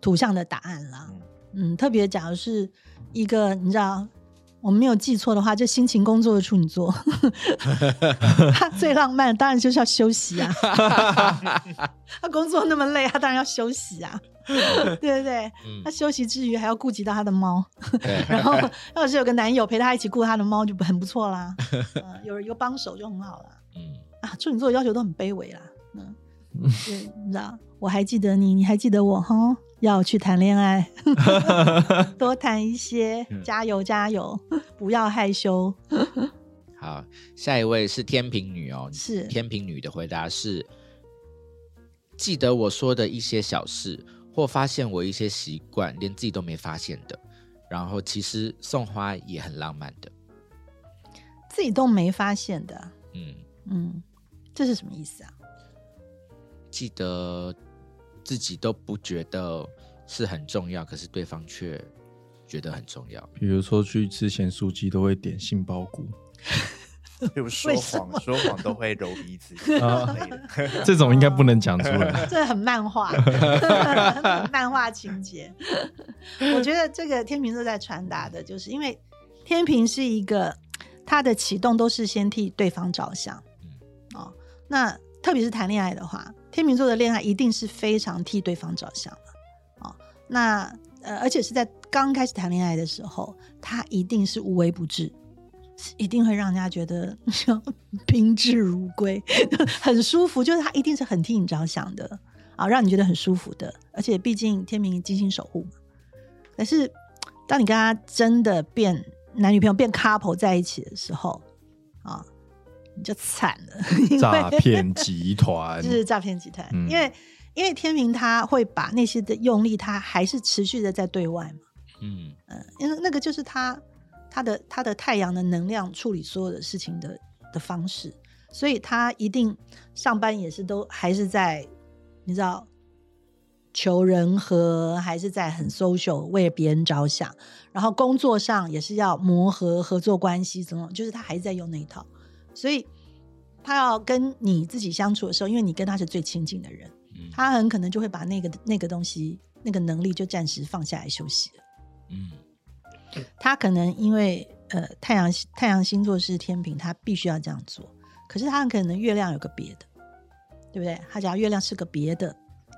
图像的答案啦。嗯，特别假如是一个你知道，我们没有记错的话，就辛勤工作的处女座，他最浪漫当然就是要休息啊。他工作那么累，他当然要休息啊，对不对？嗯他休息之余还要顾及到他的猫，然后要是有个男友陪他一起顾他的猫，就很不错啦。呃、有有帮手就很好啦。嗯，啊，处女座的要求都很卑微啦。嗯，对，你知道，我还记得你，你还记得我哈？要去谈恋爱，多谈一些，加油加油，不要害羞。好，下一位是天平女哦。是天平女的回答是：记得我说的一些小事，或发现我一些习惯，连自己都没发现的。然后其实送花也很浪漫的。自己都没发现的，嗯，嗯，这是什么意思啊？记得自己都不觉得是很重要，可是对方却觉得很重要。比如说去吃咸酥鸡都会点杏鲍菇，比如说谎，说谎都会揉鼻子。这种应该不能讲出来。这很漫画，漫画情节。我觉得这个天平座在传达的就是，因为天平是一个他的启动都是先替对方着想，哦，那特别是谈恋爱的话，天秤座的恋爱一定是非常替对方着想的，哦，那呃，而且是在刚开始谈恋爱的时候，他一定是无微不至。一定会让人家觉得宾至如归，很舒服。就是他一定是很替你着想的啊，让你觉得很舒服的。而且毕竟天明精心守护嘛。可是当你跟他真的变男女朋友、变 couple 在一起的时候啊，你就惨了，诈骗集团就是诈骗集团。嗯因为因为天明他会把那些的用力，他还是持续的在对外嘛。嗯嗯，因为那个就是他他的他的太阳的能量处理所有的事情的的方式，所以他一定上班也是都还是在你知道求人和，还是在很 social 为别人着想，然后工作上也是要磨合合作关系，怎么就是他还是在用那一套，所以他要跟你自己相处的时候，因为你跟他是最亲近的人，嗯他很可能就会把那个那个东西那个能力就暂时放下来休息了。嗯他可能因为呃太阳太阳星座是天平，他必须要这样做。可是他很可能月亮有个别的，对不对？他假如月亮是个别的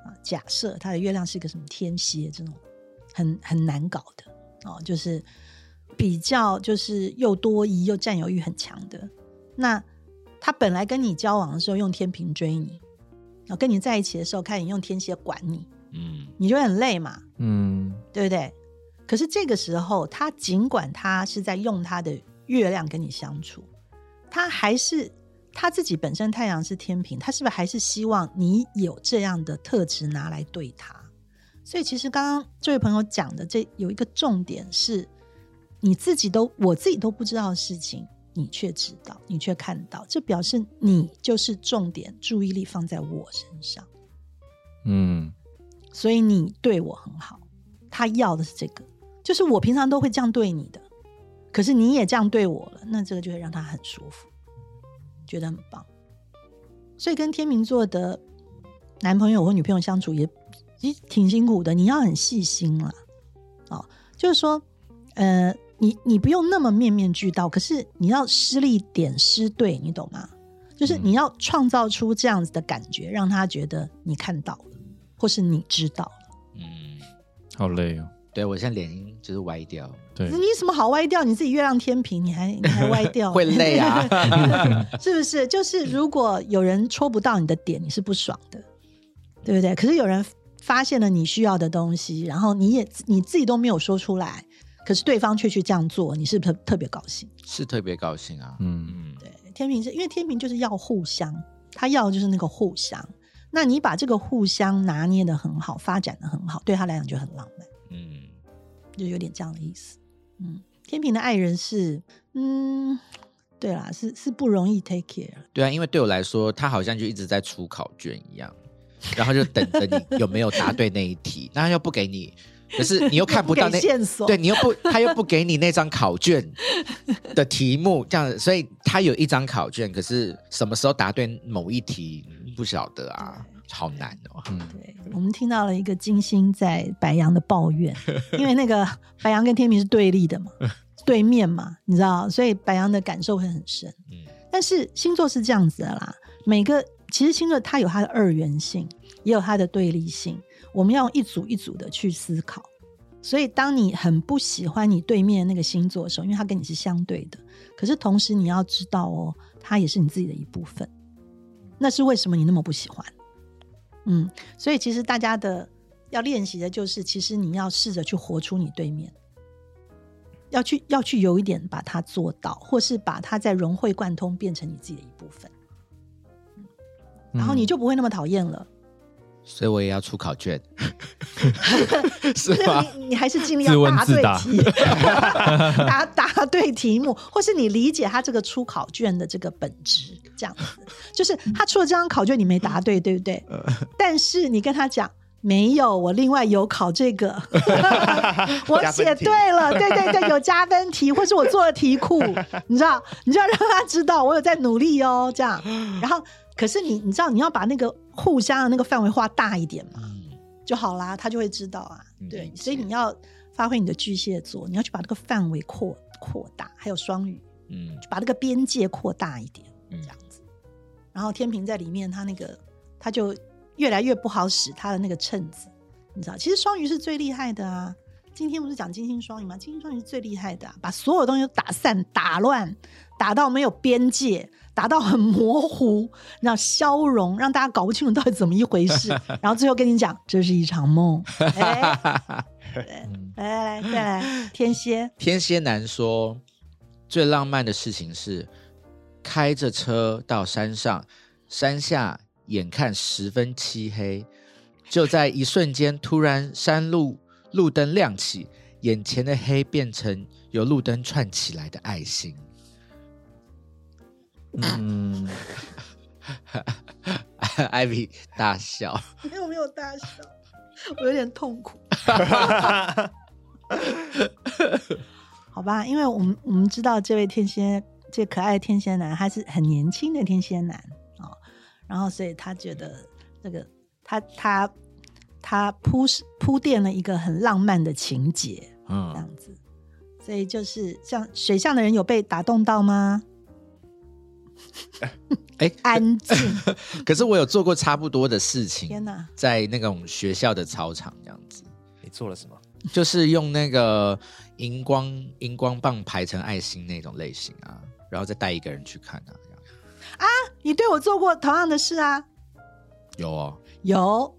啊，假设他的月亮是个什么天蝎这种很很难搞的哦，就是比较就是又多疑又占有欲很强的。那他本来跟你交往的时候用天平追你，然后跟你在一起的时候看你用天蝎管你，嗯你就会很累嘛。嗯，对不对？可是这个时候，他尽管他是在用他的月亮跟你相处，他还是他自己本身太阳是天平，他是不是还是希望你有这样的特质拿来对他？所以其实刚刚这位朋友讲的这有一个重点是，你自己都我自己都不知道的事情，你却知道，你却看到，这表示你就是重点，注意力放在我身上。嗯，所以你对我很好，他要的是这个，就是我平常都会这样对你的，可是你也这样对我了，那这个就会让他很舒服，觉得很棒。所以跟天秤座的男朋友或女朋友相处也也挺辛苦的，你要很细心了。哦，就是说，呃，你你不用那么面面俱到，可是你要施力点施对，你懂吗？就是你要创造出这样子的感觉，让他觉得你看到了，或是你知道了。嗯，好累哦。对我现在脸就是歪掉，对你，什么好歪掉？你自己月亮天平，你还你还歪掉，会累啊。是不是？就是如果有人戳不到你的点，你是不爽的，对不对？可是有人发现了你需要的东西，然后你也你自己都没有说出来，可是对方却去这样做，你是不是特特别高兴？是特别高兴啊。嗯，嗯，对，天平是因为天平就是要互相，他要的就是那个互相。那你把这个互相拿捏的很好，发展的很好，对他来讲就很浪漫。嗯就有点这样的意思。嗯，天平的爱人是，嗯，对啦，是是不容易 take care。对啊，因为对我来说，他好像就一直在出考卷一样，然后就等着你有没有答对那一题，那他又不给你，可是你又看不到给那线索，对你又不，他又不给你那张考卷的题目，这样，所以他有一张考卷，可是什么时候答对某一题不晓得啊，好难哦。嗯，对，我们听到了一个金星在白羊的抱怨，因为那个白羊跟天平是对立的嘛，对面嘛，你知道，所以白羊的感受会很深。嗯但是星座是这样子的啦，每个其实星座它有它的二元性，也有它的对立性，我们要一组一组的去思考。所以，当你很不喜欢你对面那个星座的时候，因为它跟你是相对的，可是同时你要知道哦，它也是你自己的一部分。那是为什么你那么不喜欢？嗯，所以其实大家的要练习的就是，其实你要试着去活出你对面，要去要去有一点把它做到，或是把它再融会贯通，变成你自己的一部分，嗯然后你就不会那么讨厌了。所以我也要出考卷，是所以？你你还是尽力自要答对题，答答对题目，或是你理解他这个出考卷的这个本质，这样子，就是他出了这张考卷你没答对，对不对？但是你跟他讲。没有，我另外有考这个，我写对了，对对对，有加分题，或是我做了题库，你知道，你就要让他知道我有在努力哦，这样。然后，可是你你知道，你要把那个互相的那个范围画大一点嘛，嗯就好啦，他就会知道啊。对所以你要发挥你的巨蟹座，你要去把这个范围扩扩大，还有双鱼，嗯就把这个边界扩大一点，嗯这样子。然后天平在里面，他那个他就越来越不好使他的那个秤子，你知道？其实双鱼是最厉害的啊。今天不是讲金星双鱼吗？金星双鱼是最厉害的、啊，把所有东西都打散、打乱，打到没有边界，打到很模糊，让消融，让大家搞不清楚到底怎么一回事。然后最后跟你讲，这是一场梦。来来来，再来天蝎，天蝎男说，最浪漫的事情是开着车到山上，山下眼看十分漆黑，就在一瞬间，突然山路路灯亮起，眼前的黑变成由路灯串起来的爱心。嗯，艾比大笑，没有没有大笑，我有点痛苦。好吧，因为我们我们知道这位天蝎，这可爱的天蝎男，他是很年轻的天蝎男啊、哦，然后所以他觉得这个他他他铺铺垫了一个很浪漫的情节，嗯。这嗯，样子，所以就是像水象的人有被打动到吗？哎安静，可是我有做过差不多的事情天，哪！在那种学校的操场这样子。你做了什么？就是用那个荧光荧光棒排成爱心那种类型啊，然后再带一个人去看啊，这样你对我做过同样的事啊？有哦，有，哦，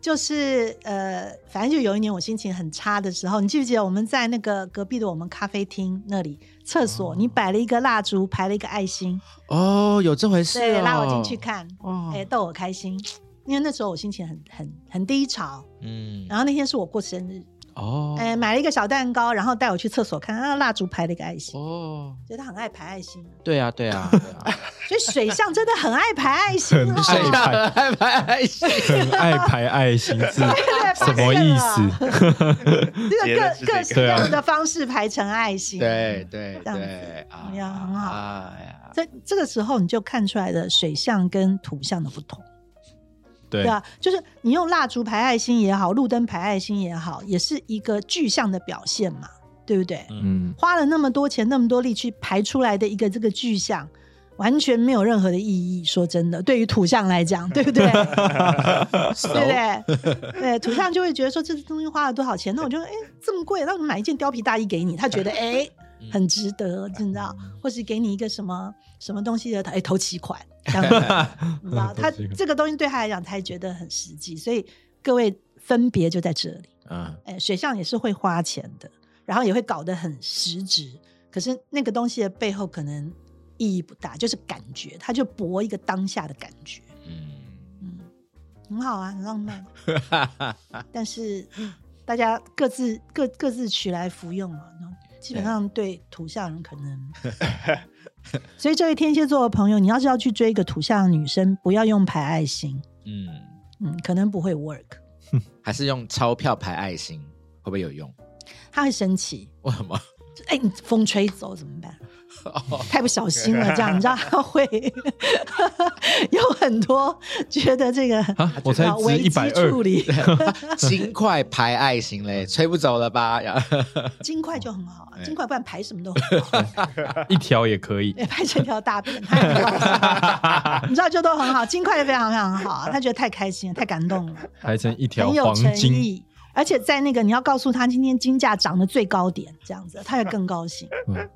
就是呃，反正就有一年我心情很差的时候，你记不记得我们在那个隔壁的我们咖啡厅那里厕所，你摆了一个蜡烛，排了一个爱心，哦，有这回事、哦，对，拉我进去，看，哦，哎、逗我开心。因为那时候我心情很很很低潮，嗯，然后那天是我过生日，哦，哎、买了一个小蛋糕，然后带我去厕所看，那蜡烛排了一个爱心，哦，觉得他很爱排爱心，对啊，对啊，对啊，所以水象真的很爱排爱心很哦，爱排爱排爱心，很爱排爱心是 什么意思？这个各各式各样的方式排成爱心，对对这样子对，啊怎么样很好。哎呀，这这个时候你就看出来的水象跟土象的不同，对对啊，就是你用蜡烛排爱心也好，路灯排爱心也好，也是一个具象的表现嘛，对不对？嗯，花了那么多钱、那么多力去排出来的一个这个具象，完全没有任何的意义。说真的，对于土象来讲，对不对？对不对？对，土象就会觉得说这东西花了多少钱，那我就哎这么贵，那我买一件貂皮大衣给你，他觉得哎很值得，你知道？或是给你一个什么什么东西的哎头期款，这样子，你知道？他这个东西对他来讲，他也觉得很实际，所以各位分别就在这里。嗯，哎，水象也是会花钱的，然后也会搞得很实质，可是那个东西的背后可能意义不大，就是感觉，他就博一个当下的感觉，嗯，嗯，很好啊，很浪漫，但是大家各自各各自取来服用嘛，基本上对土象人可能。所以这位天蝎座的朋友，你要是要去追一个土象的女生，不要用排爱心，嗯，嗯，可能不会 work，还是用钞票排爱心，会不会有用？他会生气。为什么？哎，你风吹走怎么办？太不小心了，这样你知道他 会 有很多觉得这个啊，我才值危机一百二处，理，金块排爱心嘞，吹不走了吧？呀金块就很好金块不然排什么都很好，一条也可以。也排成条大便，你知道就都很好，金块非常非常好，他觉得太开心了，太感动了，排成一条很有诚黄金，意。而且在那个你要告诉他今天金价涨的最高点，这样子他也更高兴。嗯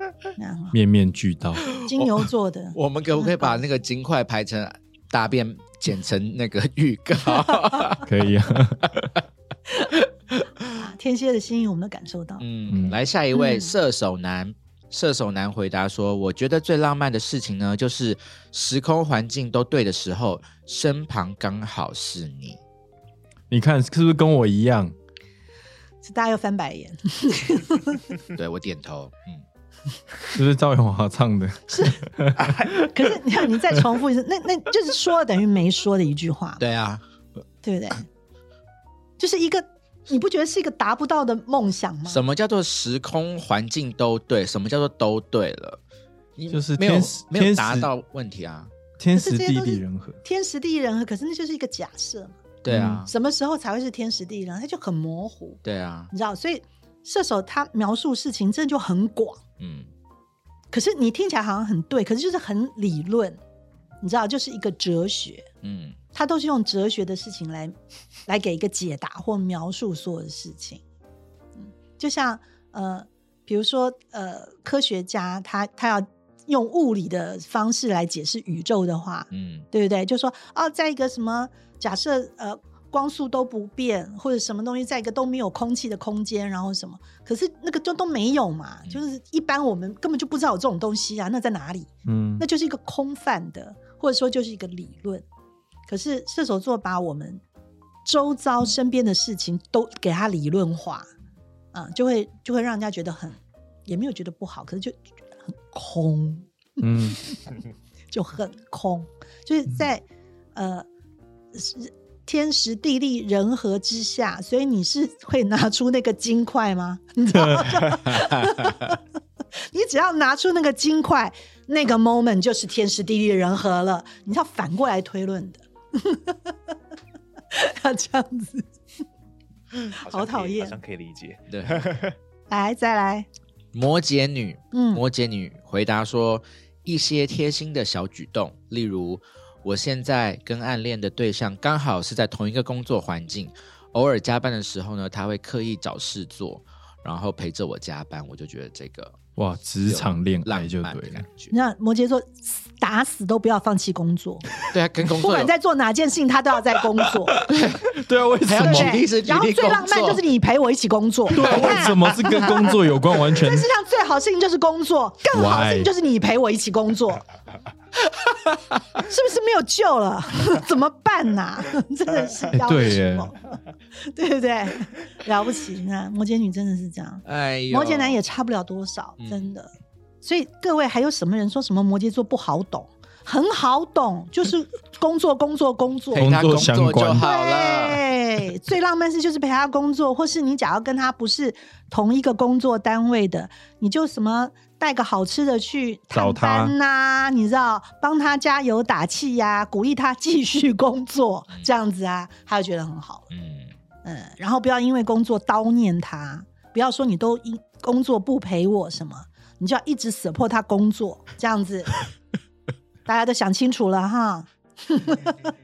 面面俱到。金牛座的，我们可不可以把那个金块排成大便，剪成那个预告？可以啊，啊天蝎的心意我们都感受到。嗯，来下一位嗯射手男。射手男回答说：“我觉得最浪漫的事情呢，就是时空环境都对的时候，身旁刚好是你。你看是不是跟我一样？大家又翻白眼，对我点头，嗯，是不是赵咏华唱的？是可是你看，你再重复一次，那那就是说了等于没说的一句话，对啊，对不对？就是一个，你不觉得是一个达不到的梦想吗？什么叫做时空环境都对？什么叫做都对了？你就是没有没有达到问题啊？天时地利人和。天时地利人和，可是那就是一个假设嘛。对啊，什么时候才会是天时地利人和？它就很模糊，对啊，你知道？所以射手他描述事情真的就很广，嗯，可是你听起来好像很对，可是就是很理论，你知道，就是一个哲学。嗯他都是用哲学的事情来来给一个解答或描述所有的事情。嗯，就像呃，比如说呃，科学家他他要用物理的方式来解释宇宙的话，嗯对不对？就说哦，在一个什么假设呃光速都不变，或者什么东西在一个都没有空气的空间，然后什么，可是那个就都没有嘛，嗯就是一般我们根本就不知道有这种东西啊，那在哪里？嗯那，就是一个空泛的，或者说就是一个理论。可是射手座把我们周遭身边的事情都给它理论化，啊，就会就会让人家觉得很，也没有觉得不好，可是就很空，嗯，就很空，就是在呃是天时地利人和之下，所以你是会拿出那个金块吗？你知道吗？你只要拿出那个金块，那个 moment 就是天时地利人和了。你要反过来推论的，要 这样子。好像可以好讨厌好像可以理解。对。来，再来，摩羯女，嗯，摩羯女回答说：一些贴心的小举动，例如我现在跟暗恋的对象刚好是在同一个工作环境，偶尔加班的时候呢，他会刻意找事做，然后陪着我加班，我就觉得这个哇，职场恋浪爱就对了你。看摩羯座打死都不要放弃工作，对啊，跟工作不管在做哪件事情，他都要在工作，对啊，为什么然后最浪漫就是你陪我一起工作，对啊，为什么是跟工作有关？完全这世上最好事情就是工作，更好的事情就是你陪我一起工作，是不是没有救了？怎么办呐、真的是要对耶死我对不对？了不起，你看摩羯女真的是这样，哎呦，摩羯男也差不了多少，嗯真的。所以各位还有什么人说什么摩羯座不好懂？很好懂，就是工作工作工作，工工作相作就好了。对，最浪漫是就是陪他工作，或是你假如跟他不是同一个工作单位的，你就什么带个好吃的去探找他班呐、你知道，帮他加油打气呀、鼓励他继续工作，这样子啊，他就觉得很好。嗯，嗯，然后不要因为工作叨念他，不要说你都因工作不陪我什么，你就要一直 support 他工作，这样子，大家都想清楚了哈。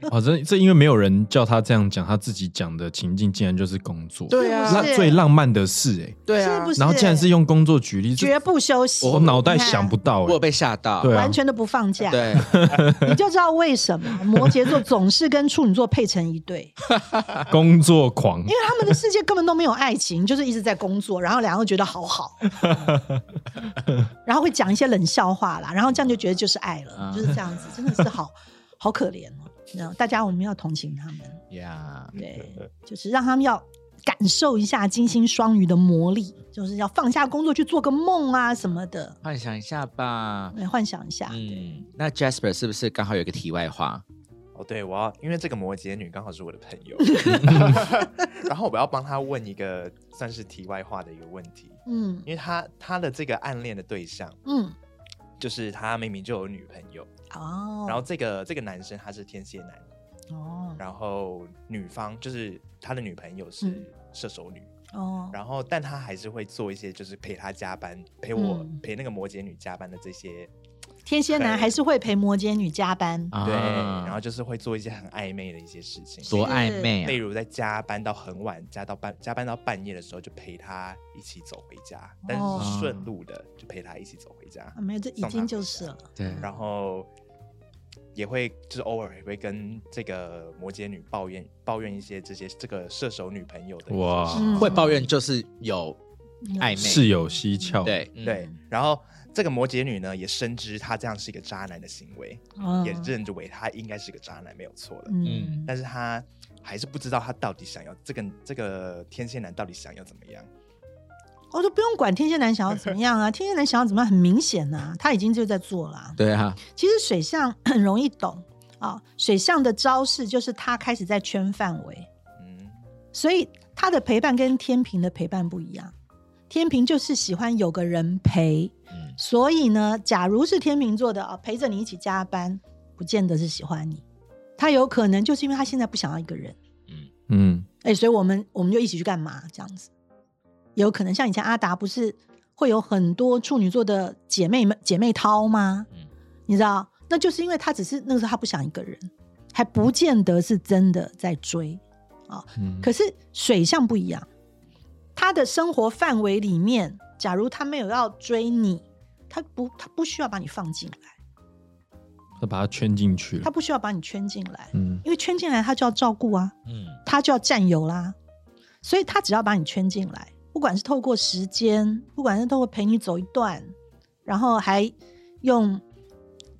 啊，这这因为没有人叫他这样讲，他自己讲的情境竟然就是工作，对啊。那最浪漫的事哎，对啊。是不，是？然后竟然是用工作举例，这绝不休息，我脑袋想不到哎，我被吓到。对啊。完全都不放假，对，你就知道为什么摩羯座总是跟处女座配成一对，工作狂。因为他们的世界根本都没有爱情，就是一直在工作，然后两个觉得好好，然后会讲一些冷笑话啦，然后这样就觉得就是爱了，啊就是这样子，真的是好好可怜哦。你知道，大家我们要同情他们，呀，对，就是让他们要感受一下金星双鱼的魔力，就是要放下工作去做个梦啊什么的，幻想一下吧。来幻想一下。嗯，那 Jasper 是不是刚好有个题外话？哦，对，我要因为这个摩羯女刚好是我的朋友 然后我要帮她问一个算是题外话的一个问题，嗯因为她她的这个暗恋的对象，嗯，就是她明明就有女朋友，哦，然后这个这个男生他是天蝎男，哦。然后女方就是他的女朋友是嗯。射手女，哦，然后但他还是会做一些就是陪他加班，陪我、嗯。陪那个摩羯女加班的这些，天蝎男还是会陪摩羯女加班。啊。对，然后就是会做一些很暧昧的一些事情，多暧昧例啊！如在加班到很晚，加到半加班到半夜的时候，就陪他一起走回家，但哦是是顺路的，就陪他一起走回家，啊，没有，这已经就是了。对，然后也会就是偶尔也会跟这个摩羯女抱怨抱怨一些这些这个射手女朋友的哇会抱怨就是有暧昧，事有蹊跷。，对嗯。对，然后这个摩羯女呢也深知他这样是一个渣男的行为，嗯也认为他应该是个渣男没有错的，嗯，但是他还是不知道他到底想要这个这个天蝎男到底想要怎么样。我都不用管天蝎男想要怎么样啊，天蝎男想要怎么样很明显呐、他已经就在做了啊。对啊，其实水象很容易懂啊，水象的招式就是他开始在圈范围，嗯，所以他的陪伴跟天平的陪伴不一样。天平就是喜欢有个人陪，嗯。所以呢，假如是天秤座的啊，陪着你一起加班，不见得是喜欢你，他有可能就是因为他现在不想要一个人，嗯。嗯，哎、所以我们我们就一起去干嘛这样子，有可能像以前阿达不是会有很多处女座的姐妹们姐妹淘吗？嗯你知道，那就是因为他只是那个时候他不想一个人，还不见得是真的在追啊。嗯可是水象不一样，他的生活范围里面，假如他没有要追你，他不他不需要把你放进来，他把他圈进去他。不需要把你圈进来，嗯，因为圈进来他就要照顾啊。嗯他就要占有啦，所以他只要把你圈进来，不管是透过时间，不管是透过陪你走一段，然后还用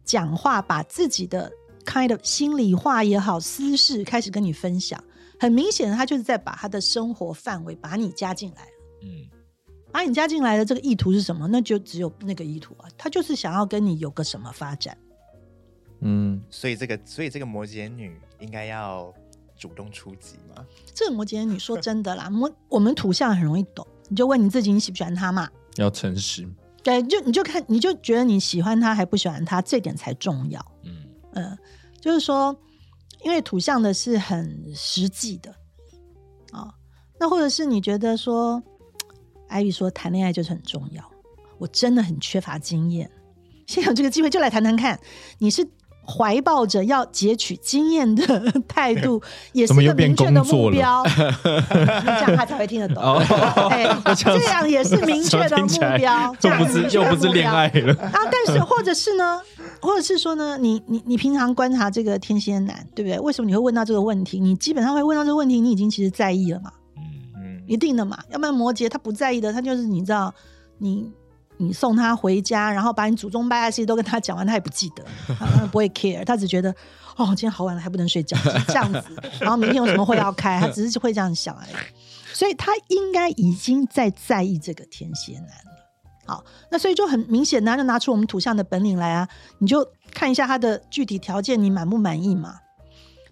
讲话把自己的 kind of 心里话也好、私事开始跟你分享，很明显的他就是在把他的生活范围把你加进来了。嗯把你加进来的这个意图是什么？那就只有那个意图啊，他就是想要跟你有个什么发展。嗯，所以这个所以这个摩羯女应该要主动出击吗？这个摩羯女说真的啦，摩我们土象很容易懂，你就问你自己，你喜不喜欢他嘛？要诚实。对，就你就看，你就觉得你喜欢他还不喜欢他，这点才重要。嗯嗯，就是说，因为土象的是很实际的啊、那或者是你觉得说，艾比说谈恋爱就是很重要，我真的很缺乏经验，现在有这个机会就来谈谈看，你是。怀抱着要截取经验的态度，也是个明确的目标，这样他才会听得懂。这样也是明确的目标，这又不是样明确的又不是恋爱了。啊，但是或者是呢，或者是说呢，你你你平常观察这个天蝎男，对不对？为什么你会问到这个问题？你基本上会问到这个问题，你已经其实在意了嘛，嗯嗯，一定的嘛。要不然摩羯他不在意的，他就是你知道，你你送他回家，然后把你祖宗八代事都跟他讲完，他也不记得，他不会 care，他只觉得哦，今天好晚了还不能睡觉，这样子。然后明天有什么会要开，他只是会这样想而已。所以他应该已经在在意这个天蝎男了。好，那所以就很明显的，就拿出我们土象的本领来啊，你就看一下他的具体条件，你满不满意嘛？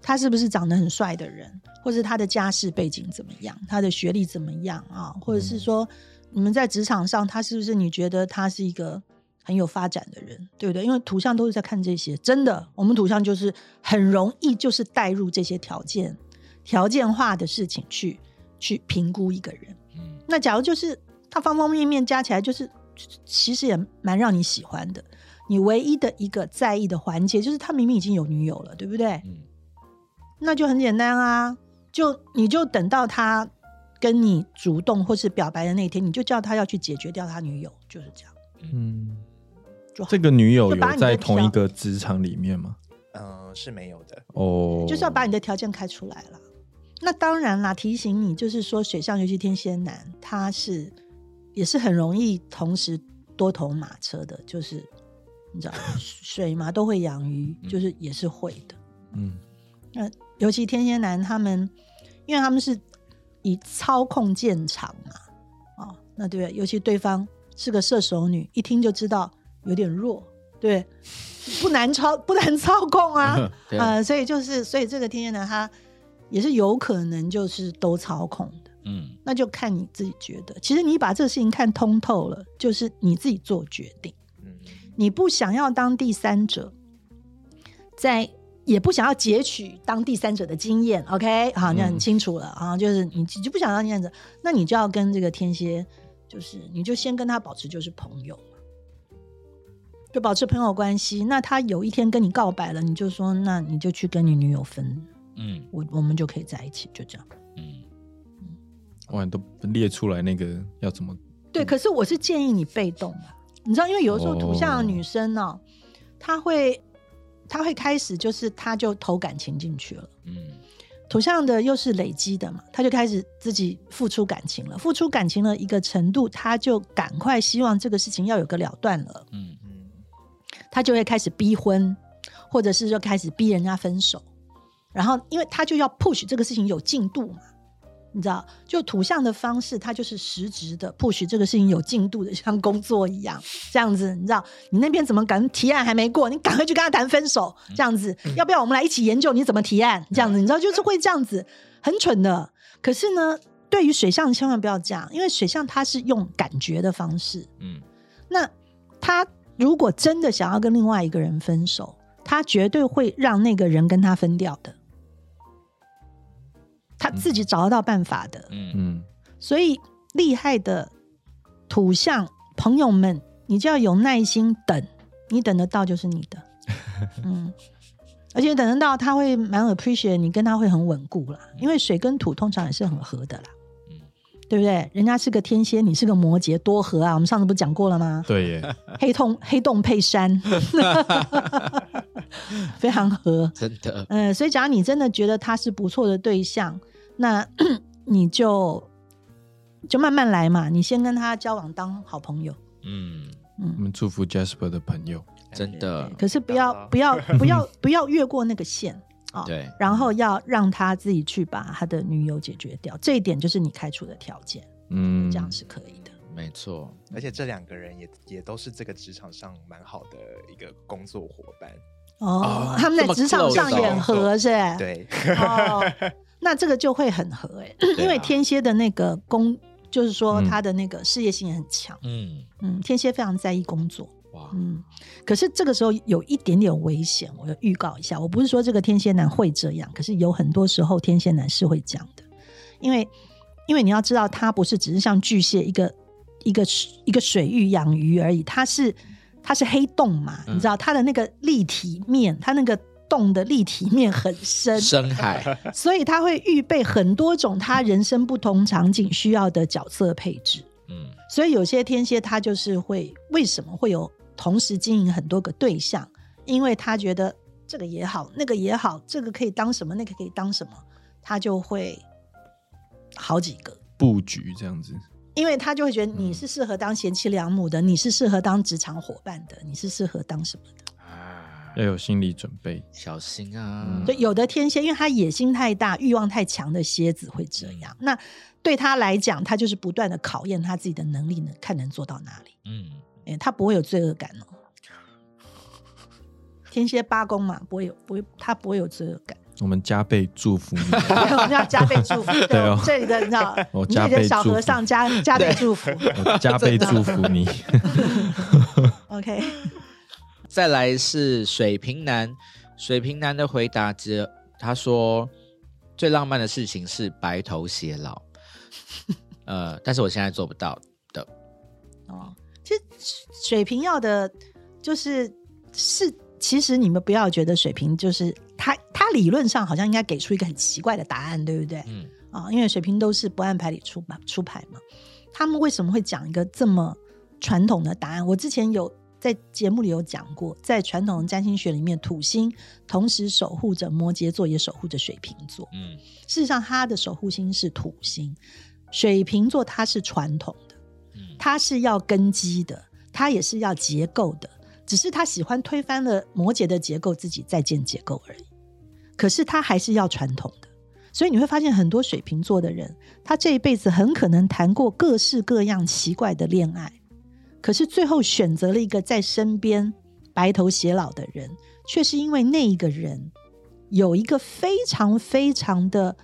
他是不是长得很帅的人，或是他的家世背景怎么样，他的学历怎么样啊？或者是说，你们在职场上，他是不是你觉得他是一个很有发展的人，对不对？因为图像都是在看这些，真的，我们图像就是很容易就是带入这些条件、条件化的事情去去评估一个人。嗯那假如就是他方方面面加起来，就是其实也蛮让你喜欢的。你唯一的一个在意的环节，就是他明明已经有女友了，对不对？嗯那就很简单啊，就你就等到他跟你主动或是表白的那一天，你就叫他要去解决掉他女友，就是这样。嗯，就这个女友有在同一个职场里面吗？嗯，是没有的。哦，就是要把你的条件开出来了。那当然啦，提醒你就是说，水象尤其天蝎男，他是也是很容易同时多头马车的，就是你知道水嘛都会养鱼，就是也是会的。嗯那尤其天蝎男他们，因为他们是以操控见长嘛，哦，那对？尤其对方是个射手女，一听就知道有点弱，对，不难操不难操控啊，啊，所以就是，所以这个天蝎男他也是有可能就是都操控的，嗯那就看你自己觉得。其实你把这个事情看通透了，就是你自己做决定。嗯，你不想要当第三者，在也不想要截取当第三者的经验，OK，好，那很清楚了啊，就是你就不想要那样子，那你就要跟这个天蝎，就是你就先跟他保持就是朋友嘛，就保持朋友关系。那他有一天跟你告白了，你就说，那你就去跟你女友分，嗯。我我们就可以在一起，就这样。嗯。哇，都列出来那个要怎么对，可是我是建议你被动啊，你知道，因为有的时候图像的女生呢、她会她会开始就是他就投感情进去了。嗯土象的又是累积的嘛，他就开始自己付出感情了，付出感情了一个程度，他就赶快希望这个事情要有个了断了，嗯嗯他就会开始逼婚，或者是就开始逼人家分手，然后因为他就要 push 这个事情有进度嘛。你知道，就土象的方式，它就是实质的 push 这个事情有进度的，像工作一样，这样子。你知道，你那边怎么赶提案还没过，你赶快去跟他谈分手，这样子。要不要我们来一起研究你怎么提案？这样子，你知道，就是会这样子，很蠢的。可是呢，对于水象千万不要这样，因为水象它是用感觉的方式。嗯那他如果真的想要跟另外一个人分手，他绝对会让那个人跟他分掉的，他自己找得到办法的。嗯嗯所以厉害的土象朋友们，你就要有耐心等，你等得到就是你的。嗯，而且等得到，他会蛮 appreciate 你，跟他会很稳固啦。因为水跟土通常也是很合的啦。嗯对不对？人家是个天蝎，你是个摩羯，多合啊！我们上次不是讲过了吗？对耶，黑洞黑洞配山，非常合。真的嗯，所以假如你真的觉得他是不错的对象，那 你就就慢慢来嘛。你先跟他交往当好朋友，嗯嗯我们祝福 Jasper 的朋友。真的可是不要不要不要不要越过那个线啊。对然后要让他自己去把他的女友解决掉，这一点就是你开出的条件，嗯，这样是可以的。没错而且这两个人也也都是这个职场上蛮好的一个工作伙伴。哦哦，他们在职场上也合，是吧？对，哦，那这个就会很合哎、因为天蝎的那个工，就是说嗯他的那个事业心也很强。嗯嗯，天蝎非常在意工作。哇嗯，可是这个时候有一点点危险，我要预告一下。我不是说这个天蝎男会这样，可是有很多时候天蝎男是会这样的，因为因为你要知道，他不是只是像巨蟹一个一个一个水域养鱼而已，他是它是黑洞嘛，嗯你知道它的那个立体面，它那个洞的立体面很深，深海所以他会预备很多种他人生不同场景需要的角色配置。嗯所以有些天蝎他就是会为什么会有同时经营很多个对象？因为他觉得这个也好，那个也好，这个可以当什么，那个可以当什么，他就会好几个。布局这样子。因为他就会觉得你是适合当贤妻良母的，你是适合当职场伙伴的，你是适合当什么的？啊要有心理准备。小心啊嗯就有的天蝎，因为他野心太大、欲望太强的蝎子会这样。那对他来讲，他就是不断的考验他自己的能力，呢看能做到哪里。嗯哎、他不会有罪恶感哦。天蝎八宫嘛，不会有，不会，他不会有罪恶感。我们加倍祝福你。我们要加倍祝福。对，哦这里的你知道，我你这里的小加倍祝福和尚加加倍祝福。我加倍祝福你。OK，再来是水瓶男，水瓶男的回答只他说最浪漫的事情是白头偕老，呃，但是我现在做不到的，哦，水瓶要的就是是，其实你们不要觉得水瓶就是他，他理论上好像应该给出一个很奇怪的答案，对不对？嗯啊、因为水瓶都是不按牌理出牌出牌嘛，他们为什么会讲一个这么传统的答案？我之前有在节目里有讲过，在传统的占星学里面，土星同时守护着摩羯座，也守护着水瓶座。嗯事实上，他的守护星是土星，水瓶座它是传统的，嗯它是要根基的，他也是要结构的，只是他喜欢推翻了摩羯的结构，自己再建结构而已。可是他还是要传统的，所以你会发现很多水瓶座的人，他这一辈子很可能谈过各式各样奇怪的恋爱，可是最后选择了一个在身边白头偕老的人，却是因为那一个人有一个非常非常的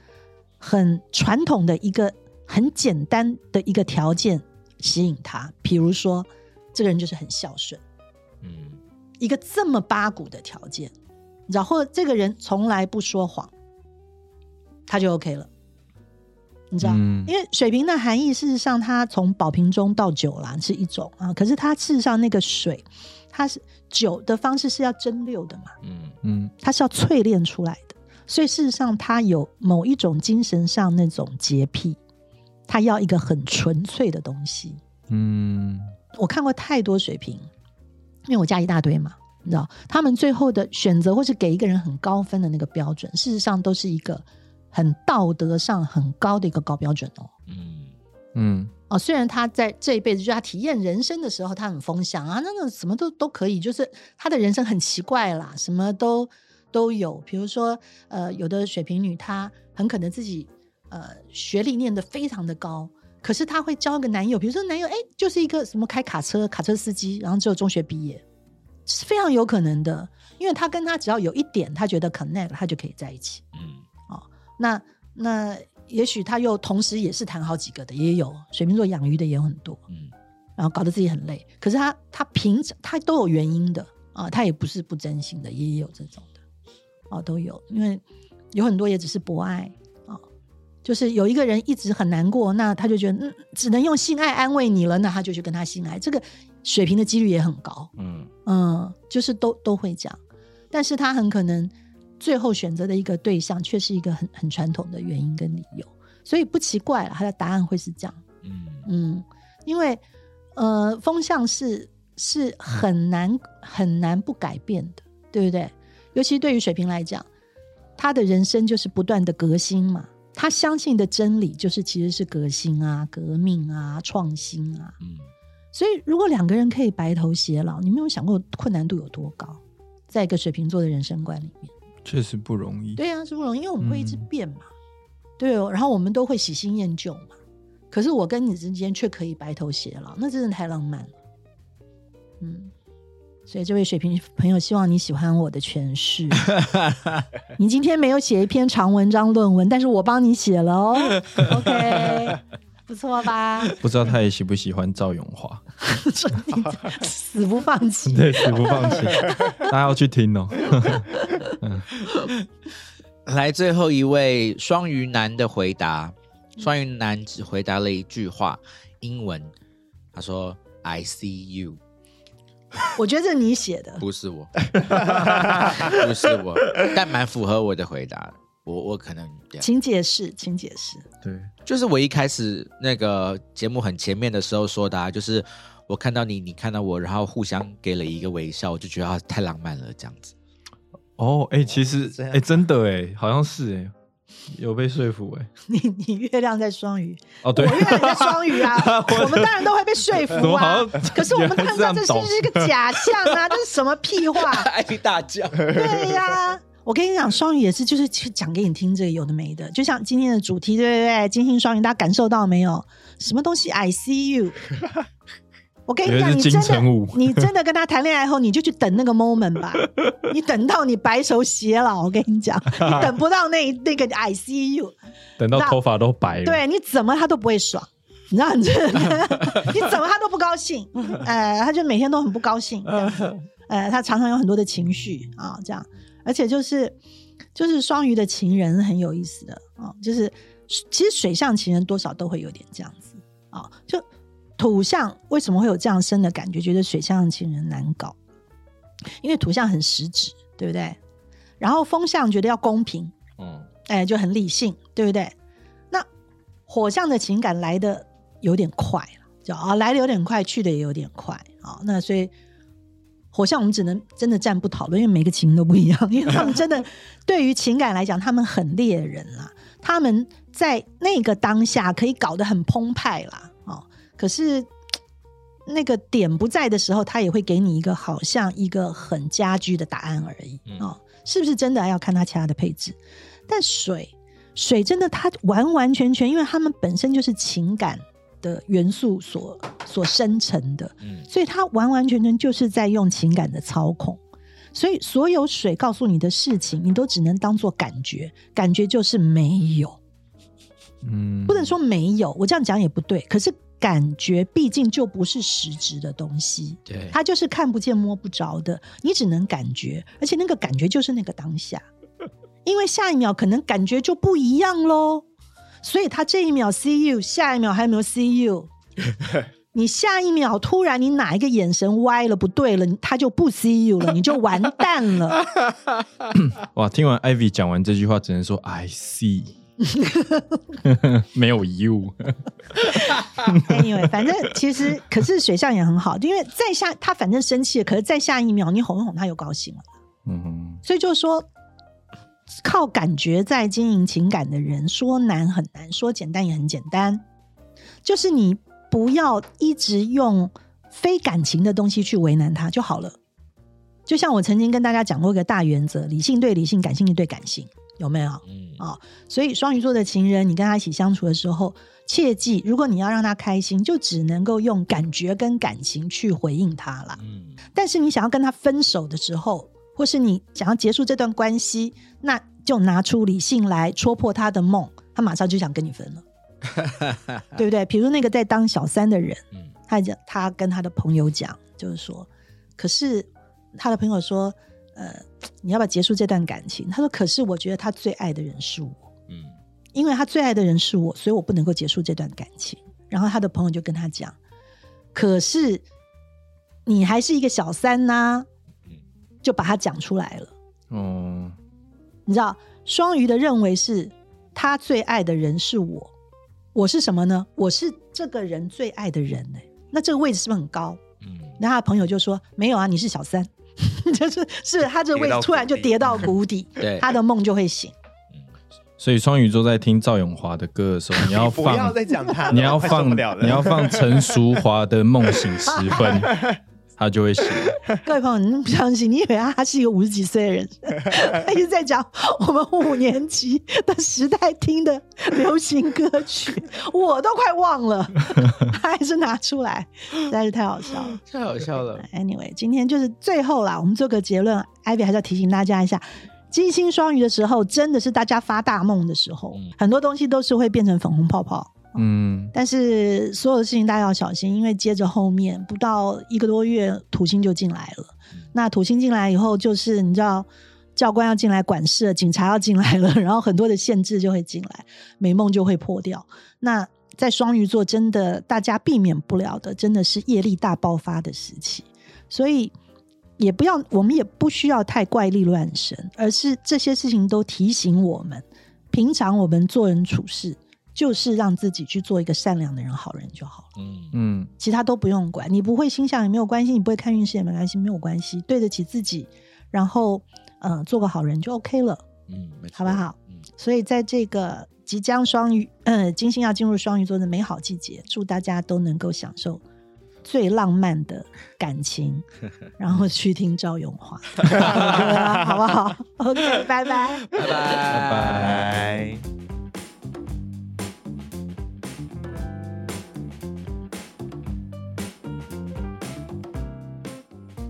很传统的一个很简单的一个条件吸引他，比如说这个人就是很孝顺。嗯一个这么八股的条件，然后这个人从来不说谎，他就 OK 了。你知道，嗯因为水瓶的含义，事实上它从宝瓶中倒酒啦是一种啊，可是它事实上那个水，它是酒的方式是要蒸馏的嘛，嗯嗯它是要淬炼出来的，所以事实上它有某一种精神上那种洁癖，它要一个很纯粹的东西。嗯我看过太多水瓶，因为我家一大堆嘛，你知道，他们最后的选择或是给一个人很高分的那个标准，事实上都是一个很道德上很高的一个高标准哦。嗯嗯哦，虽然他在这一辈子，就是他体验人生的时候，他很风向啊，那个什么都都可以，就是他的人生很奇怪啦，什么都都有。比如说，呃，有的水瓶女，她很可能自己呃学历念得非常的高，可是她会交一个男友，比如说男友哎就是一个什么开卡车卡车司机，然后只有中学毕业，是非常有可能的，因为他跟他只要有一点他觉得 connect，他就可以在一起。嗯哦那那也许他又同时也是谈好几个的，也有水瓶座养鱼的也有很多，嗯然后搞得自己很累。可是他他平常他都有原因的啊，他也不是不真心的，也有这种的哦，都有。因为有很多也只是博爱啊，就是有一个人一直很难过，那他就觉得嗯，只能用性爱安慰你了，那他就去跟他性爱，这个水平的几率也很高。嗯。嗯，就是都都会讲，但是他很可能最后选择的一个对象却是一个很很传统的原因跟理由，所以不奇怪了，他的答案会是这样。嗯。嗯，因为呃，风向是是很难很难不改变的，对不对？尤其对于水瓶来讲，他的人生就是不断的革新嘛，他相信的真理就是其实是革新啊、革命啊、创新啊。嗯所以，如果两个人可以白头偕老，你没有想过困难度有多高？在一个水瓶座的人生观里面，确实不容易。对啊，是不容易，因为我们会一直嗯变嘛，对哦，然后我们都会喜新厌旧嘛。可是我跟你之间却可以白头偕老，那真的太浪漫了。嗯，所以这位水瓶朋友，希望你喜欢我的诠释。你今天没有写一篇长文章论文，但是我帮你写了哦。OK，不错吧？不知道他也喜不喜欢赵永华？死不放弃。对，死不放弃，大家要去听哦。来，最后一位双鱼男的回答，双鱼男只回答了一句话，英文，他说 “I see you”，我觉得这是你写的，不是我，不是我，但蛮符合我的回答。我我可能这样，请解释，请解释。对，就是我一开始那个节目很前面的时候说的、啊，就是我看到你，你看到我，然后互相给了一个微笑，我就觉得啊太浪漫了，这样子。哦，哎、其实哎、真的哎，好像是哎，有被说服哎。你你月亮在双鱼，哦，对我，月亮也在双鱼啊，我们当然都会被说服啊。可是我们看到这是是一个假 象啊，这是什么屁话？爱大叫，对呀、我跟你讲，双鱼也是，就是去讲给你听这个有的没的，就像今天的主题，对不对？金星双鱼，大家感受到没有？什么东西？I see you。我跟你讲，你真的你真的跟他谈恋爱后，你就去等那个 moment 吧。你等到你白首偕老，我跟你讲，你等不到那那个 I see you，等到头发都白了，对，你怎么他都不会爽，你知道，你这你怎么他都不高兴，呃，他就每天都很不高兴，呃，他常常有很多的情绪啊，这样，而且就是就是双鱼的情人很有意思的啊，就是其实水象情人多少都会有点这样子啊，就土象为什么会有这样深的感觉，觉得水象情人难搞，因为土象很实质，对不对？然后风象觉得要公平，嗯哎，就很理性，对不对？那火象的情感来的有点快了，就啊来的有点快，去的也有点快啊。那所以火象我们只能真的暂不讨论，因为每个情都不一样，因为他们真的对于情感来讲，他们很猎人啦，他们在那个当下可以搞得很澎湃啦，哦，可是。那个点不在的时候，他也会给你一个好像一个很家居的答案而已嗯哦，是不是真的还要看他其他的配置？但水水真的它完完全全，因为他们本身就是情感的元素所所生成的，嗯所以它完完全全就是在用情感的操控。所以所有水告诉你的事情，你都只能当做感觉，感觉就是没有。嗯，不能说没有，我这样讲也不对。可是感觉毕竟就不是实质的东西，对，它就是看不见摸不着的，你只能感觉，而且那个感觉就是那个当下，因为下一秒可能感觉就不一样喽。所以他这一秒 see you，下一秒还有没有 see you？你下一秒突然你哪一个眼神歪了不对了，他就不 see you 了，你就完蛋了。哇！听完 Ivy 讲完这句话，只能说 I see，没有 you。anyway，反正其实可是水象也很好，因为在下他反正生气了，可是在下一秒你哄一哄他又高兴了，嗯哼，所以就是说靠感觉在经营情感的人，说难很难，说简单也很简单，就是你不要一直用非感情的东西去为难他就好了。就像我曾经跟大家讲过一个大原则：理性对理性，感性对感性，有没有？嗯啊所以双鱼座的情人，你跟他一起相处的时候，切记，如果你要让他开心，就只能够用感觉跟感情去回应他啦。嗯但是你想要跟他分手的时候，或是你想要结束这段关系，那就拿出理性来戳破他的梦，他马上就想跟你分了，对不对？比如那个在当小三的人，嗯他讲他跟他的朋友讲，就是说，可是他的朋友说，呃，你要不要结束这段感情？他说，可是我觉得他最爱的人是我。嗯因为他最爱的人是我，所以我不能够结束这段感情。然后他的朋友就跟他讲：“可是你还是一个小三呐、嗯就把他讲出来了。哦，你知道，双鱼的认为是他最爱的人是我，我是什么呢？我是这个人最爱的人呢、那这个位置是不是很高？嗯然后他的朋友就说：“没有啊，你是小三。” 就是是他这个位置突然就跌到谷底，对。他的梦就会醒。所以双鱼座在听赵永华的歌的时候，你要 不要放，再讲他，你要放，你要放陈淑华的《梦醒时分》，他就会醒。各位朋友，你不相信？你以为他是一个五十几岁的人？他一直在讲我们五年级的时代听的流行歌曲，我都快忘了，他还是拿出来，实在是太好笑了。太好笑了。Anyway，今天就是最后啦，我们做个结论。Ivy 还是要提醒大家一下，金星双鱼的时候，真的是大家发大梦的时候，嗯很多东西都是会变成粉红泡泡。嗯，但是所有的事情大家要小心，因为接着后面不到一个多月，土星就进来了。那土星进来以后，就是你知道，教官要进来管事，警察要进来了，然后很多的限制就会进来，美梦就会破掉。那在双鱼座，真的大家避免不了的，真的是业力大爆发的时期，所以。也不要，我们也不需要太怪力乱神，而是这些事情都提醒我们，平常我们做人处事，就是让自己去做一个善良的人、好人就好了，嗯嗯，其他都不用管。你不会星象也没有关系，你不会看运势也没关系，没有关系，对得起自己，然后嗯、呃做个好人就 OK 了，嗯，好不好？嗯，所以在这个即将双鱼，呃，金星要进入双鱼座的美好季节，祝大家都能够享受最浪漫的感情，然后去听赵咏华 好不好？OK，拜拜。拜拜拜拜。